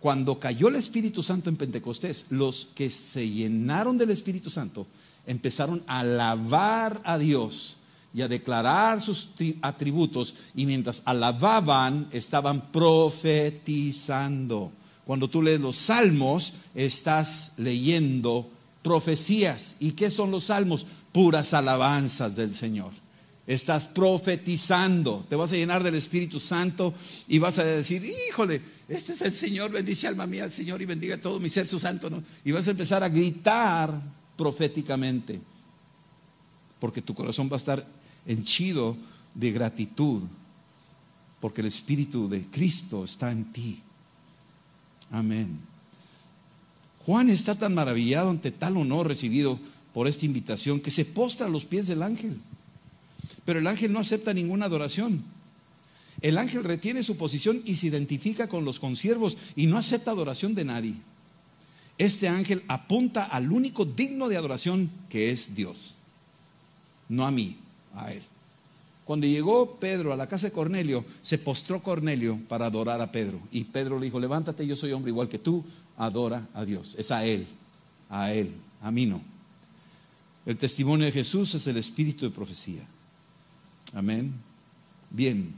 Cuando cayó el Espíritu Santo en Pentecostés, los que se llenaron del Espíritu Santo empezaron a alabar a Dios y a declarar sus atributos y mientras alababan estaban profetizando. Cuando tú lees los salmos, estás leyendo profecías. ¿Y qué son los salmos? Puras alabanzas del Señor. Estás profetizando, te vas a llenar del Espíritu Santo y vas a decir, híjole, este es el Señor, bendice alma mía al Señor y bendiga todo mi ser su santo. Y vas a empezar a gritar proféticamente, porque tu corazón va a estar henchido de gratitud, porque el Espíritu de Cristo está en ti. Amén. Juan está tan maravillado ante tal honor recibido por esta invitación que se postra a los pies del ángel. Pero el ángel no acepta ninguna adoración. El ángel retiene su posición y se identifica con los consiervos y no acepta adoración de nadie. Este ángel apunta al único digno de adoración que es Dios. No a mí, a él. Cuando llegó Pedro a la casa de Cornelio, se postró Cornelio para adorar a Pedro. Y Pedro le dijo, levántate, yo soy hombre igual que tú, adora a Dios. Es a Él, a Él, a mí no. El testimonio de Jesús es el espíritu de profecía. Amén. Bien,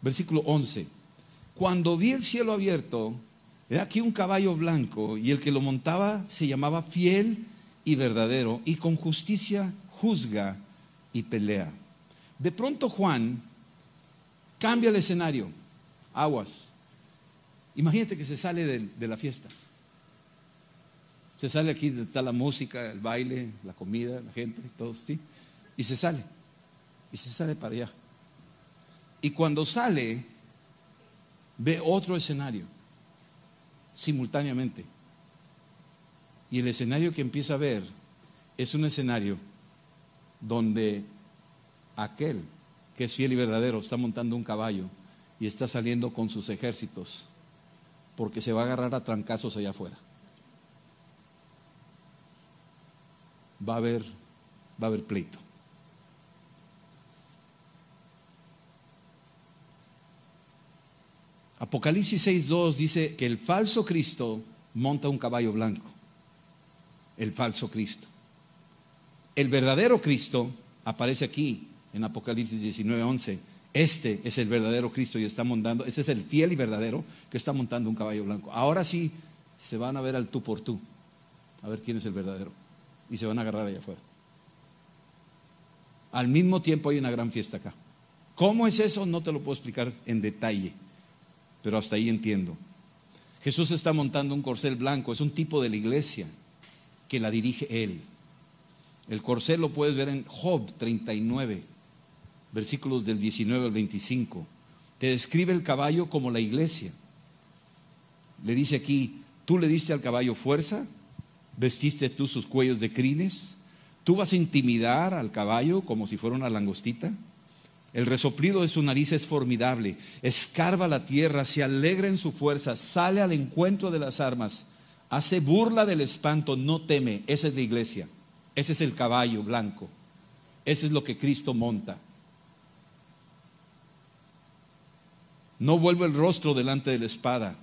versículo 11. Cuando vi el cielo abierto, era aquí un caballo blanco y el que lo montaba se llamaba fiel y verdadero y con justicia juzga y pelea. De pronto Juan cambia el escenario. Aguas. Imagínate que se sale de, la fiesta. Se sale aquí, está la música, el baile, la comida, la gente, todo, ¿sí? Y se sale. Y se sale para allá. Y cuando sale, ve otro escenario, simultáneamente. Y el escenario que empieza a ver es un escenario donde aquel que es fiel y verdadero está montando un caballo y está saliendo con sus ejércitos porque se va a agarrar a trancazos allá afuera. Va a haber, va a haber pleito. Apocalipsis 6.2 dice que el falso Cristo monta un caballo blanco. El falso Cristo. El verdadero Cristo aparece aquí en Apocalipsis 19:11. Este es el verdadero Cristo y está montando, ese es el fiel y verdadero que está montando un caballo blanco. Ahora sí se van a ver al tú por tú, a ver quién es el verdadero. Y se van a agarrar allá afuera. Al mismo tiempo hay una gran fiesta acá. ¿Cómo es eso? No te lo puedo explicar en detalle, pero hasta ahí entiendo. Jesús está montando un corcel blanco, es un tipo de la iglesia que la dirige Él. El corcel lo puedes ver en Job 39, versículos del 19 al 25. Te describe el caballo como la iglesia. Le dice aquí, tú le diste al caballo fuerza, vestiste tú sus cuellos de crines, tú vas a intimidar al caballo como si fuera una langostita. El resoplido de su nariz es formidable, escarba la tierra, se alegra en su fuerza, sale al encuentro de las armas Hace burla del espanto, no teme. Esa es la iglesia. Ese es el caballo blanco. Ese es lo que Cristo monta. No vuelve el rostro delante de la espada.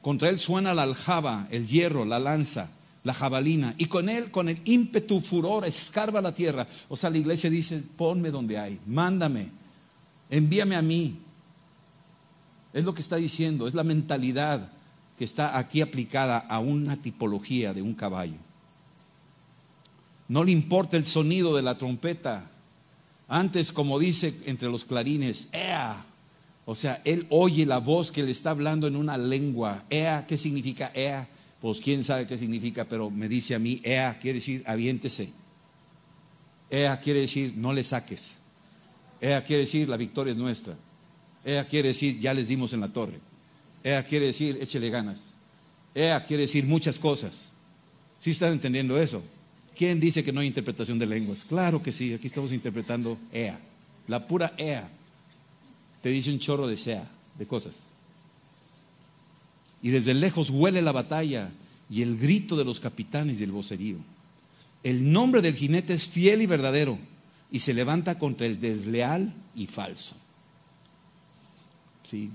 Contra él suena la aljaba, el hierro, la lanza, la jabalina. Y con él, con el ímpetu, furor, escarba la tierra. O sea, la iglesia dice, ponme donde hay, mándame, envíame a mí. Es lo que está diciendo, es la mentalidad que está aquí aplicada a una tipología de un caballo. No le importa el sonido de la trompeta. Antes, como dice entre los clarines, ¡ea! O sea, él oye la voz que le está hablando en una lengua. Ea, ¿qué significa ea? Pues quién sabe qué significa, pero me dice a mí, ea quiere decir aviéntese. Ea quiere decir no le saques. Ea quiere decir la victoria es nuestra. Ea quiere decir ya les dimos en la torre. Ea quiere decir échele ganas. Ea quiere decir muchas cosas. ¿Sí están entendiendo eso? ¿Quién dice que no hay interpretación de lenguas? Claro que sí, aquí estamos interpretando ea. La pura ea te dice un chorro de sea, de cosas. Y desde lejos huele la batalla y el grito de los capitanes y el vocerío. El nombre del jinete es fiel y verdadero y se levanta contra el desleal y falso. Sí.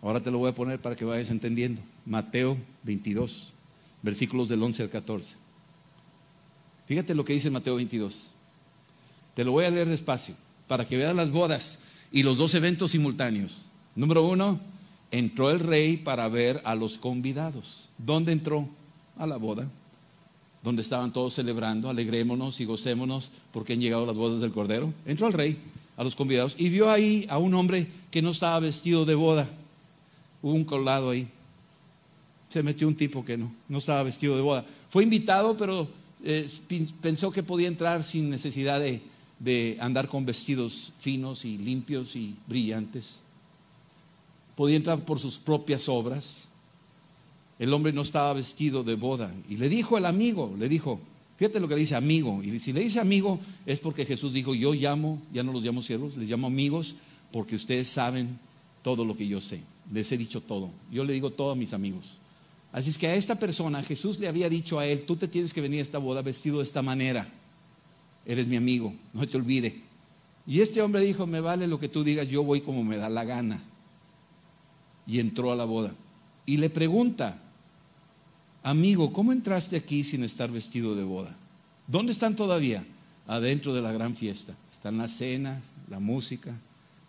Ahora te lo voy a poner para que vayas entendiendo. Mateo 22, versículos del 11 al 14. Fíjate lo que dice Mateo 22. Te lo voy a leer despacio para que veas las bodas y los dos eventos simultáneos. Número uno, entró el rey para ver a los convidados. ¿Dónde entró? A la boda, donde estaban todos celebrando, alegrémonos y gocémonos porque han llegado las bodas del Cordero. Entró el rey a los convidados y vio ahí a un hombre que no estaba vestido de boda. Hubo un colado ahí. Se metió un tipo que no, no estaba vestido de boda. Fue invitado, pero eh, pensó que podía entrar sin necesidad de, de andar con vestidos finos y limpios y brillantes. Podía entrar por sus propias obras. El hombre no estaba vestido de boda. Y le dijo el amigo, le dijo, fíjate lo que dice amigo. Y si le dice amigo es porque Jesús dijo, yo llamo, ya no los llamo siervos, les llamo amigos porque ustedes saben todo lo que yo sé. Les he dicho todo. Yo le digo todo a mis amigos. Así es que a esta persona Jesús le había dicho a él, tú te tienes que venir a esta boda vestido de esta manera eres mi amigo, no te olvide. Y este hombre dijo, me vale lo que tú digas, yo voy como me da la gana. Y entró a la boda. Y le pregunta, amigo, ¿cómo entraste aquí sin estar vestido de boda? ¿Dónde están todavía? Adentro de la gran fiesta. Están las cenas, la música,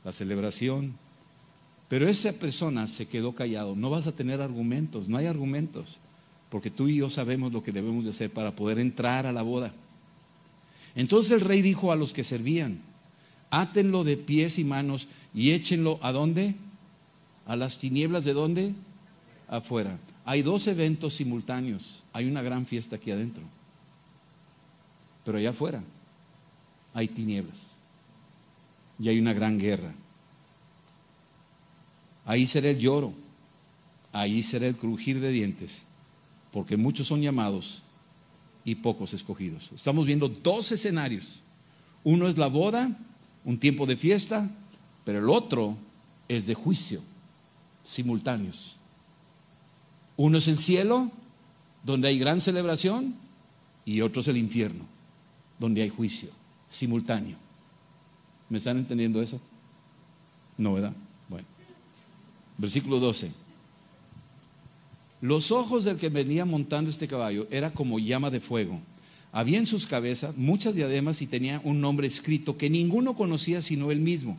la celebración. Pero esa persona se quedó callado. No vas a tener argumentos, no hay argumentos. Porque tú y yo sabemos lo que debemos de hacer para poder entrar a la boda. Entonces el rey dijo a los que servían, átenlo de pies y manos y échenlo a dónde? A las tinieblas de dónde? Afuera. Hay dos eventos simultáneos. Hay una gran fiesta aquí adentro. Pero allá afuera hay tinieblas. Y hay una gran guerra. Ahí será el lloro. Ahí será el crujir de dientes. Porque muchos son llamados y pocos escogidos. Estamos viendo dos escenarios. Uno es la boda, un tiempo de fiesta, pero el otro es de juicio, simultáneos. Uno es el cielo, donde hay gran celebración, y otro es el infierno, donde hay juicio, simultáneo. ¿Me están entendiendo eso? No, ¿verdad? Bueno. Versículo 12. Los ojos del que venía montando este caballo era como llama de fuego. Había en sus cabezas muchas diademas y tenía un nombre escrito que ninguno conocía sino él mismo.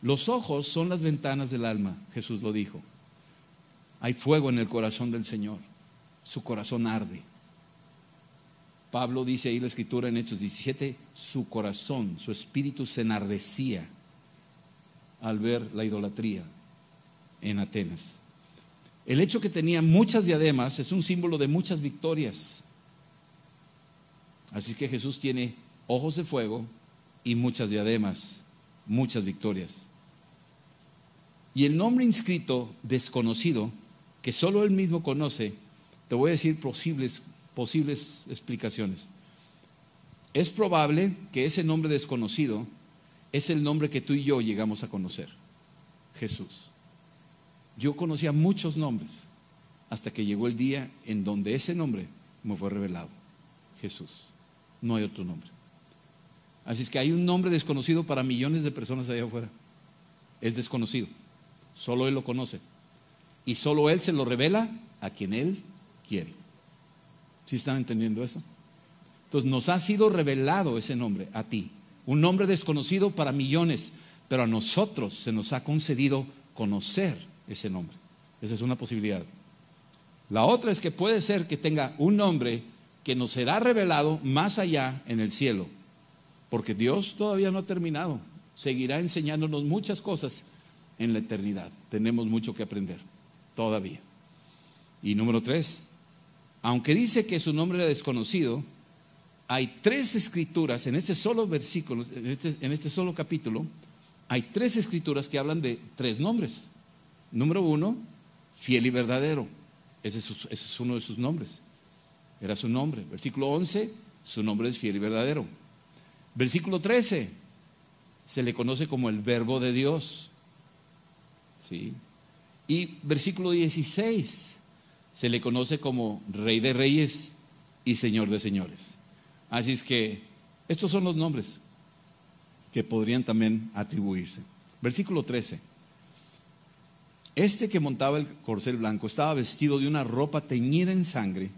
Los ojos son las ventanas del alma, Jesús lo dijo. Hay fuego en el corazón del Señor. Su corazón arde. Pablo dice ahí la escritura en Hechos 17, su corazón, su espíritu se enardecía al ver la idolatría en Atenas. El hecho que tenía muchas diademas es un símbolo de muchas victorias. Así que Jesús tiene ojos de fuego y muchas diademas, muchas victorias. Y el nombre inscrito desconocido, que solo él mismo conoce, te voy a decir posibles, posibles explicaciones. Es probable que ese nombre desconocido es el nombre que tú y yo llegamos a conocer, Jesús. Yo conocía muchos nombres, hasta que llegó el día en donde ese nombre me fue revelado, Jesús. No hay otro nombre. Así es que hay un nombre desconocido para millones de personas allá afuera. Es desconocido. Solo Él lo conoce. Y solo Él se lo revela a quien Él quiere. ¿Sí están entendiendo eso? Entonces nos ha sido revelado ese nombre a ti. Un nombre desconocido para millones, pero a nosotros se nos ha concedido conocer ese nombre. Esa es una posibilidad. La otra es que puede ser que tenga un nombre que nos será revelado más allá en el cielo, porque Dios todavía no ha terminado. Seguirá enseñándonos muchas cosas en la eternidad. Tenemos mucho que aprender todavía. Y número tres, aunque dice que su nombre era desconocido, hay tres escrituras en este solo versículo, en este, en este solo capítulo, hay tres escrituras que hablan de tres nombres. Número uno, fiel y verdadero. Ese es, uno de sus nombres. Era su nombre. Versículo 11, su nombre es fiel y verdadero. Versículo 13, se le conoce como el verbo de Dios. ¿Sí? Y versículo 16, se le conoce como rey de reyes y señor de señores. Así es que estos son los nombres que podrían también atribuirse. Versículo 13. Este que montaba el corcel blanco estaba vestido de una ropa teñida en sangre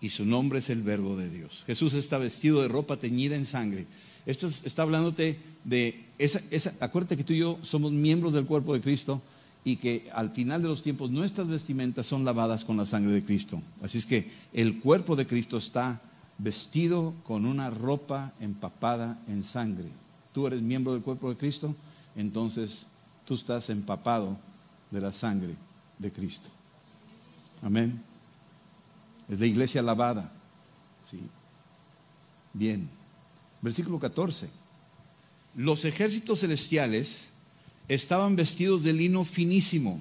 y su nombre es el verbo de Dios. Jesús está vestido de ropa teñida en sangre. Esto está hablándote de esa, acuérdate que tú y yo somos miembros del cuerpo de Cristo y que al final de los tiempos nuestras vestimentas son lavadas con la sangre de Cristo. Así es que el cuerpo de Cristo está vestido con una ropa empapada en sangre. Tú eres miembro del cuerpo de Cristo, entonces tú estás empapado de la sangre de Cristo. Amén. Es la iglesia lavada. ¿sí? Bien. Versículo 14. Los ejércitos celestiales estaban vestidos de lino finísimo,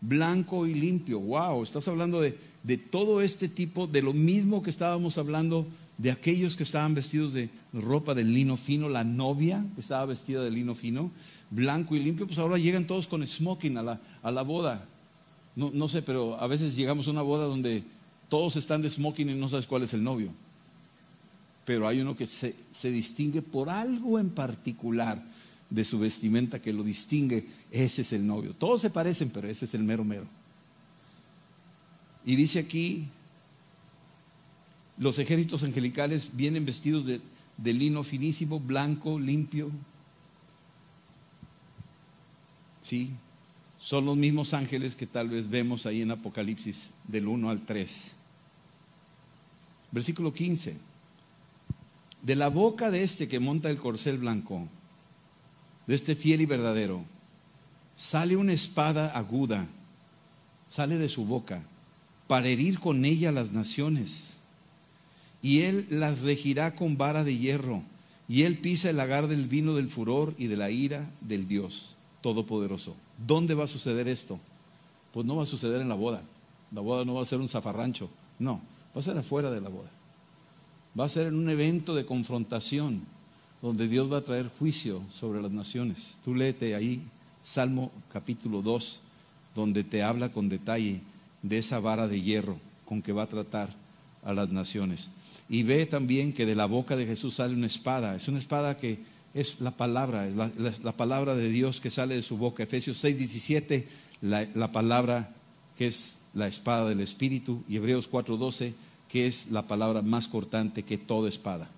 blanco y limpio. Wow, estás hablando de, de todo este tipo, de lo mismo que estábamos hablando de aquellos que estaban vestidos de ropa de lino fino, la novia que estaba vestida de lino fino, blanco y limpio, pues ahora llegan todos con smoking a la, a la boda. No, no, sé, pero a veces llegamos a una boda donde todos están de smoking y no sabes cuál es el novio. Pero hay uno que se, se distingue por algo en particular de su vestimenta que lo distingue. Ese es el novio. Todos se parecen, pero ese es el mero mero. Y dice aquí, los ejércitos angelicales vienen vestidos de, de lino finísimo, blanco, limpio. Sí, son los mismos ángeles que tal vez vemos ahí en Apocalipsis del 1 al 3. Versículo 15. De la boca de este que monta el corcel blanco, de este fiel y verdadero, sale una espada aguda, sale de su boca, para herir con ella las naciones y él las regirá con vara de hierro, y él pisa el lagar del vino del furor y de la ira del Dios Todopoderoso. ¿Dónde va a suceder esto? Pues no va a suceder en la boda. La boda no va a ser un zafarrancho, no, va a ser afuera de la boda. Va a ser en un evento de confrontación donde Dios va a traer juicio sobre las naciones. Tú léete ahí Salmo capítulo 2, donde te habla con detalle de esa vara de hierro con que va a tratar a las naciones. Y ve también que de la boca de Jesús sale una espada. Es una espada que es la palabra, es la, palabra de Dios que sale de su boca. Efesios 6, 17, la, la palabra que es la espada del Espíritu. Y Hebreos 4, 12, que es la palabra más cortante que toda espada.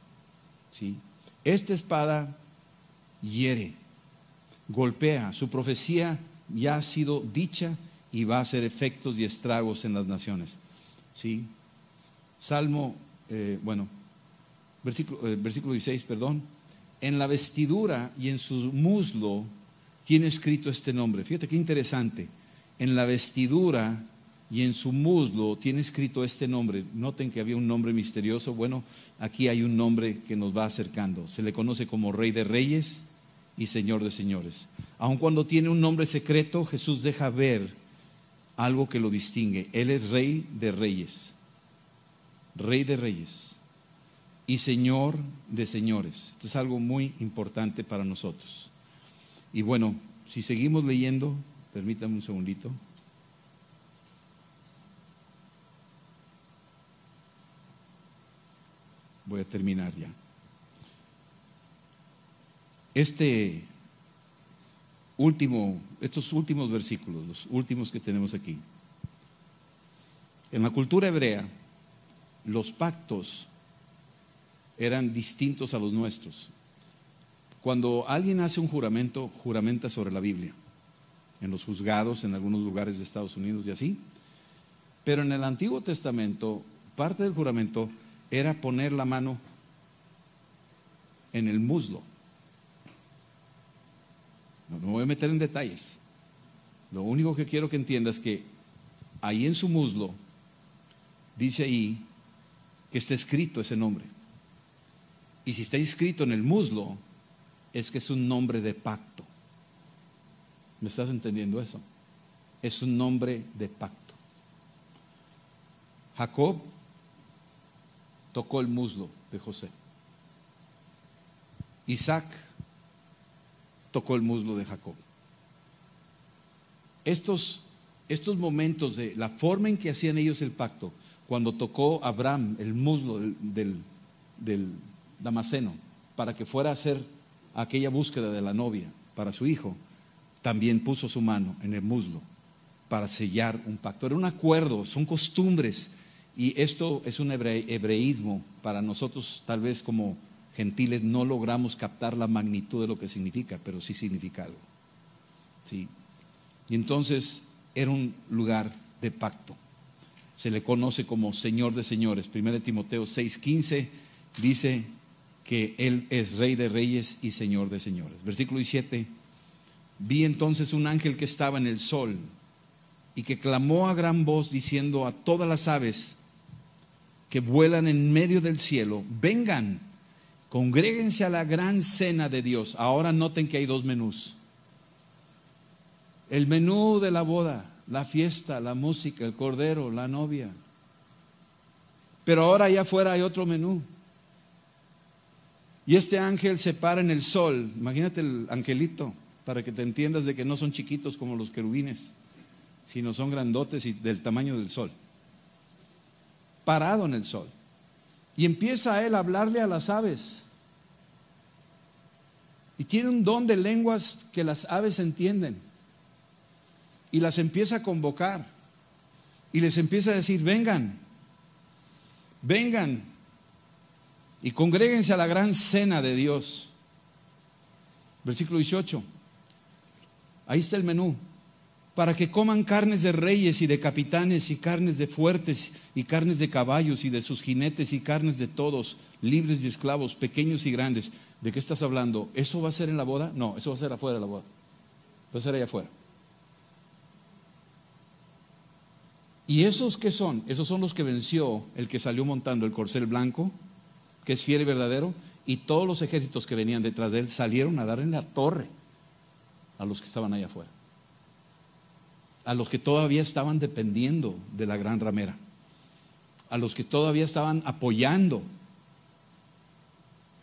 ¿Sí? Esta espada hiere, golpea. Su profecía ya ha sido dicha y va a hacer efectos y estragos en las naciones. ¿Sí? Salmo eh, bueno, versículo, eh, versículo 16, perdón, en la vestidura y en su muslo tiene escrito este nombre. Fíjate qué interesante. En la vestidura y en su muslo tiene escrito este nombre. Noten que había un nombre misterioso. Bueno, aquí hay un nombre que nos va acercando. Se le conoce como Rey de Reyes y Señor de Señores. Aun cuando tiene un nombre secreto, Jesús deja ver algo que lo distingue. Él es Rey de Reyes. Rey de Reyes y Señor de señores. Esto es algo muy importante para nosotros. Y bueno, si seguimos leyendo, permítame un segundito. Voy a terminar ya. Este último, estos últimos versículos, los últimos que tenemos aquí. En la cultura hebrea, los pactos eran distintos a los nuestros. Cuando alguien hace un juramento, juramenta sobre la Biblia, en los juzgados, en algunos lugares de Estados Unidos y así. Pero en el Antiguo Testamento, parte del juramento era poner la mano en el muslo. No, me voy a meter en detalles. Lo único que quiero que entiendas es que ahí en su muslo dice ahí que está escrito ese nombre. Y si está escrito en el muslo, es que es un nombre de pacto. ¿Me estás entendiendo eso? Es un nombre de pacto. Jacob tocó el muslo de José. Isaac tocó el muslo de Jacob. Estos, estos momentos de la forma en que hacían ellos el pacto, cuando tocó Abraham el muslo del, del Damaseno para que fuera a hacer aquella búsqueda de la novia para su hijo, también puso su mano en el muslo para sellar un pacto. Era un acuerdo, son costumbres. Y esto es un hebreísmo para nosotros, tal vez como gentiles, no logramos captar la magnitud de lo que significa, pero sí significa algo. ¿Sí? Y entonces era un lugar de pacto. Se le conoce como Señor de Señores. 1 Timoteo 6:15 dice que Él es Rey de Reyes y Señor de Señores. Versículo 17. Vi entonces un ángel que estaba en el sol y que clamó a gran voz diciendo a todas las aves que vuelan en medio del cielo, vengan, congréguense a la gran cena de Dios. Ahora noten que hay dos menús. El menú de la boda, la fiesta, la música, el cordero, la novia. Pero ahora allá afuera hay otro menú. Y este ángel se para en el sol. Imagínate el angelito, para que te entiendas de que no son chiquitos como los querubines, sino son grandotes y del tamaño del sol. Parado en el sol. Y empieza él a hablarle a las aves. Y tiene un don de lenguas que las aves entienden. Y las empieza a convocar. Y les empieza a decir, vengan, vengan, y congréguense a la gran cena de Dios. Versículo 18. Ahí está el menú. Para que coman carnes de reyes y de capitanes y carnes de fuertes y carnes de caballos y de sus jinetes y carnes de todos, libres y esclavos, pequeños y grandes. ¿De qué estás hablando? ¿Eso va a ser en la boda? No, eso va a ser afuera de la boda. Va a ser allá afuera. ¿Y esos qué son? Esos son los que venció el que salió montando el corcel blanco que es fiel y verdadero, y todos los ejércitos que venían detrás de él salieron a dar en la torre a los que estaban allá afuera, a los que todavía estaban dependiendo de la gran ramera, a los que todavía estaban apoyando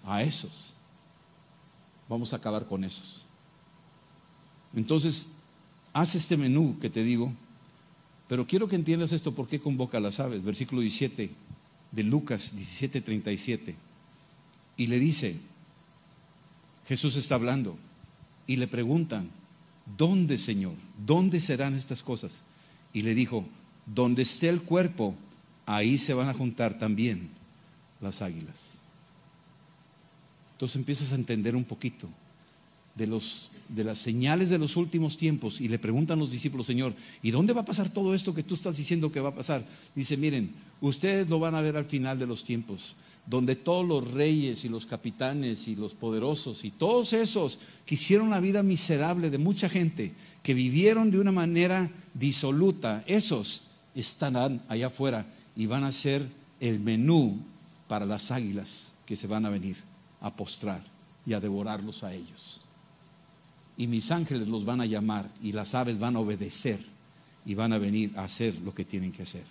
a esos. Vamos a acabar con esos. Entonces, haz este menú que te digo, pero quiero que entiendas esto, ¿por qué convoca a las aves? Versículo 17 de Lucas 17:37. Y le dice, Jesús está hablando, y le preguntan, ¿dónde, Señor? ¿Dónde serán estas cosas? Y le dijo, donde esté el cuerpo, ahí se van a juntar también las águilas. Entonces empiezas a entender un poquito de, los, de las señales de los últimos tiempos y le preguntan los discípulos, Señor, ¿y dónde va a pasar todo esto que tú estás diciendo que va a pasar? Dice, miren, ustedes lo van a ver al final de los tiempos, donde todos los reyes y los capitanes y los poderosos y todos esos que hicieron la vida miserable de mucha gente, que vivieron de una manera disoluta, esos estarán allá afuera y van a ser el menú para las águilas que se van a venir a postrar y a devorarlos a ellos y mis ángeles los van a llamar y las aves van a obedecer y van a venir a hacer lo que tienen que hacer.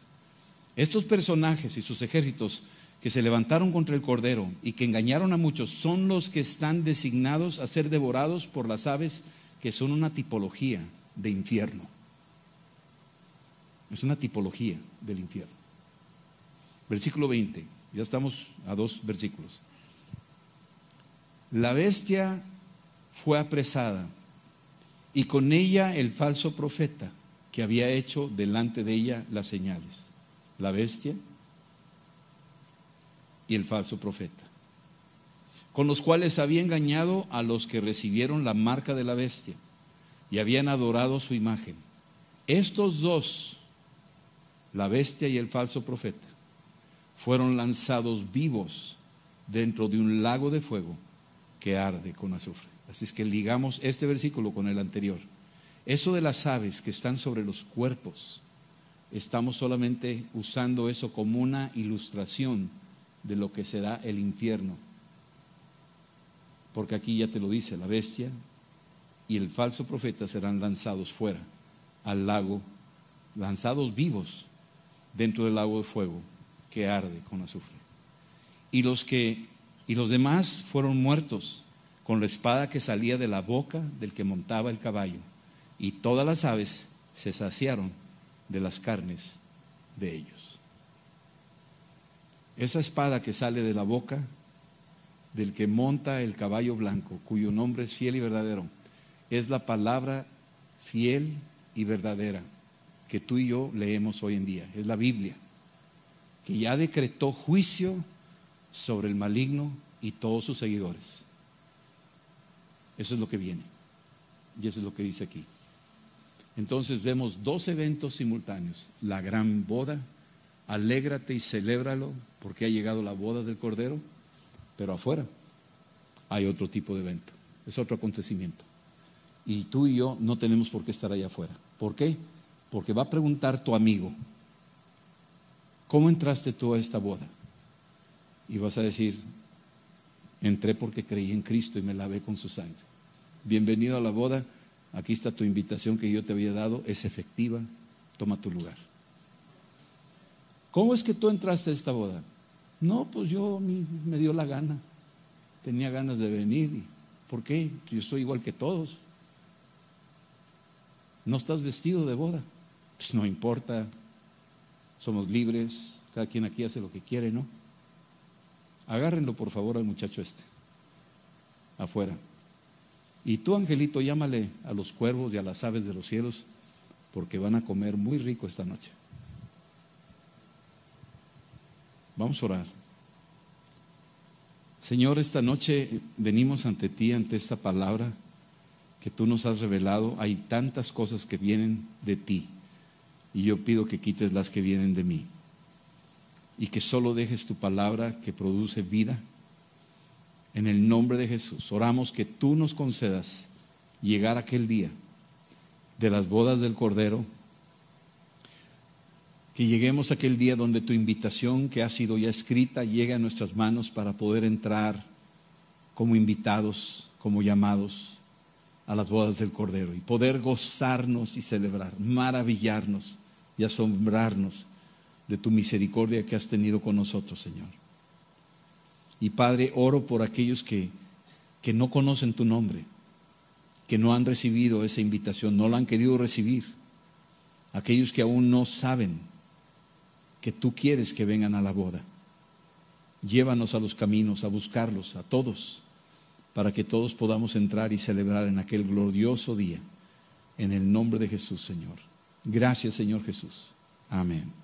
Estos personajes y sus ejércitos que se levantaron contra el Cordero y que engañaron a muchos son los que están designados a ser devorados por las aves que son una tipología de infierno. Es una tipología del infierno. Versículo 20 Ya estamos a dos versículos. La bestia fue apresada y con ella el falso profeta que había hecho delante de ella las señales. La bestia y el falso profeta, con los cuales había engañado a los que recibieron la marca de la bestia y habían adorado su imagen. Estos dos, la bestia y el falso profeta, fueron lanzados vivos dentro de un lago de fuego que arde con azufre. Así es que ligamos este versículo con el anterior. Eso de las aves que están sobre los cuerpos, estamos solamente usando eso como una ilustración de lo que será el infierno. Porque aquí ya te lo dice, la bestia y el falso profeta serán lanzados fuera, al lago, lanzados vivos dentro del lago de fuego que arde con azufre. Y los que y los demás fueron muertos con la espada que salía de la boca del que montaba el caballo, y todas las aves se saciaron de las carnes de ellos. Esa espada que sale de la boca del que monta el caballo blanco, cuyo nombre es fiel y verdadero, es la palabra fiel y verdadera que tú y yo leemos hoy en día. Es la Biblia, que ya decretó juicio sobre el maligno y todos sus seguidores. Eso es lo que viene. Y eso es lo que dice aquí. Entonces vemos dos eventos simultáneos. La gran boda, alégrate y celébralo porque ha llegado la boda del Cordero, pero afuera hay otro tipo de evento, es otro acontecimiento. Y tú y yo no tenemos por qué estar allá afuera. ¿Por qué? Porque va a preguntar tu amigo, ¿cómo entraste tú a esta boda? Y vas a decir, entré porque creí en Cristo y me lavé con su sangre. Bienvenido a la boda, aquí está tu invitación que yo te había dado, es efectiva, toma tu lugar. ¿Cómo es que tú entraste a esta boda? No, pues yo me dio la gana, tenía ganas de venir. ¿Por qué? Yo soy igual que todos. No estás vestido de boda. Pues no importa, somos libres, cada quien aquí hace lo que quiere, ¿no? Agárrenlo por favor al muchacho este, afuera. Y tú, Angelito, llámale a los cuervos y a las aves de los cielos, porque van a comer muy rico esta noche. Vamos a orar. Señor, esta noche venimos ante ti, ante esta palabra que tú nos has revelado. Hay tantas cosas que vienen de ti y yo pido que quites las que vienen de mí y que solo dejes tu palabra que produce vida. En el nombre de Jesús, oramos que tú nos concedas llegar aquel día de las bodas del Cordero, que lleguemos aquel día donde tu invitación que ha sido ya escrita llegue a nuestras manos para poder entrar como invitados, como llamados a las bodas del Cordero y poder gozarnos y celebrar, maravillarnos y asombrarnos de tu misericordia que has tenido con nosotros, Señor. Y Padre, oro por aquellos que, que no conocen tu nombre, que no han recibido esa invitación, no la han querido recibir. Aquellos que aún no saben que tú quieres que vengan a la boda. Llévanos a los caminos, a buscarlos, a todos, para que todos podamos entrar y celebrar en aquel glorioso día. En el nombre de Jesús, Señor. Gracias, Señor Jesús. Amén.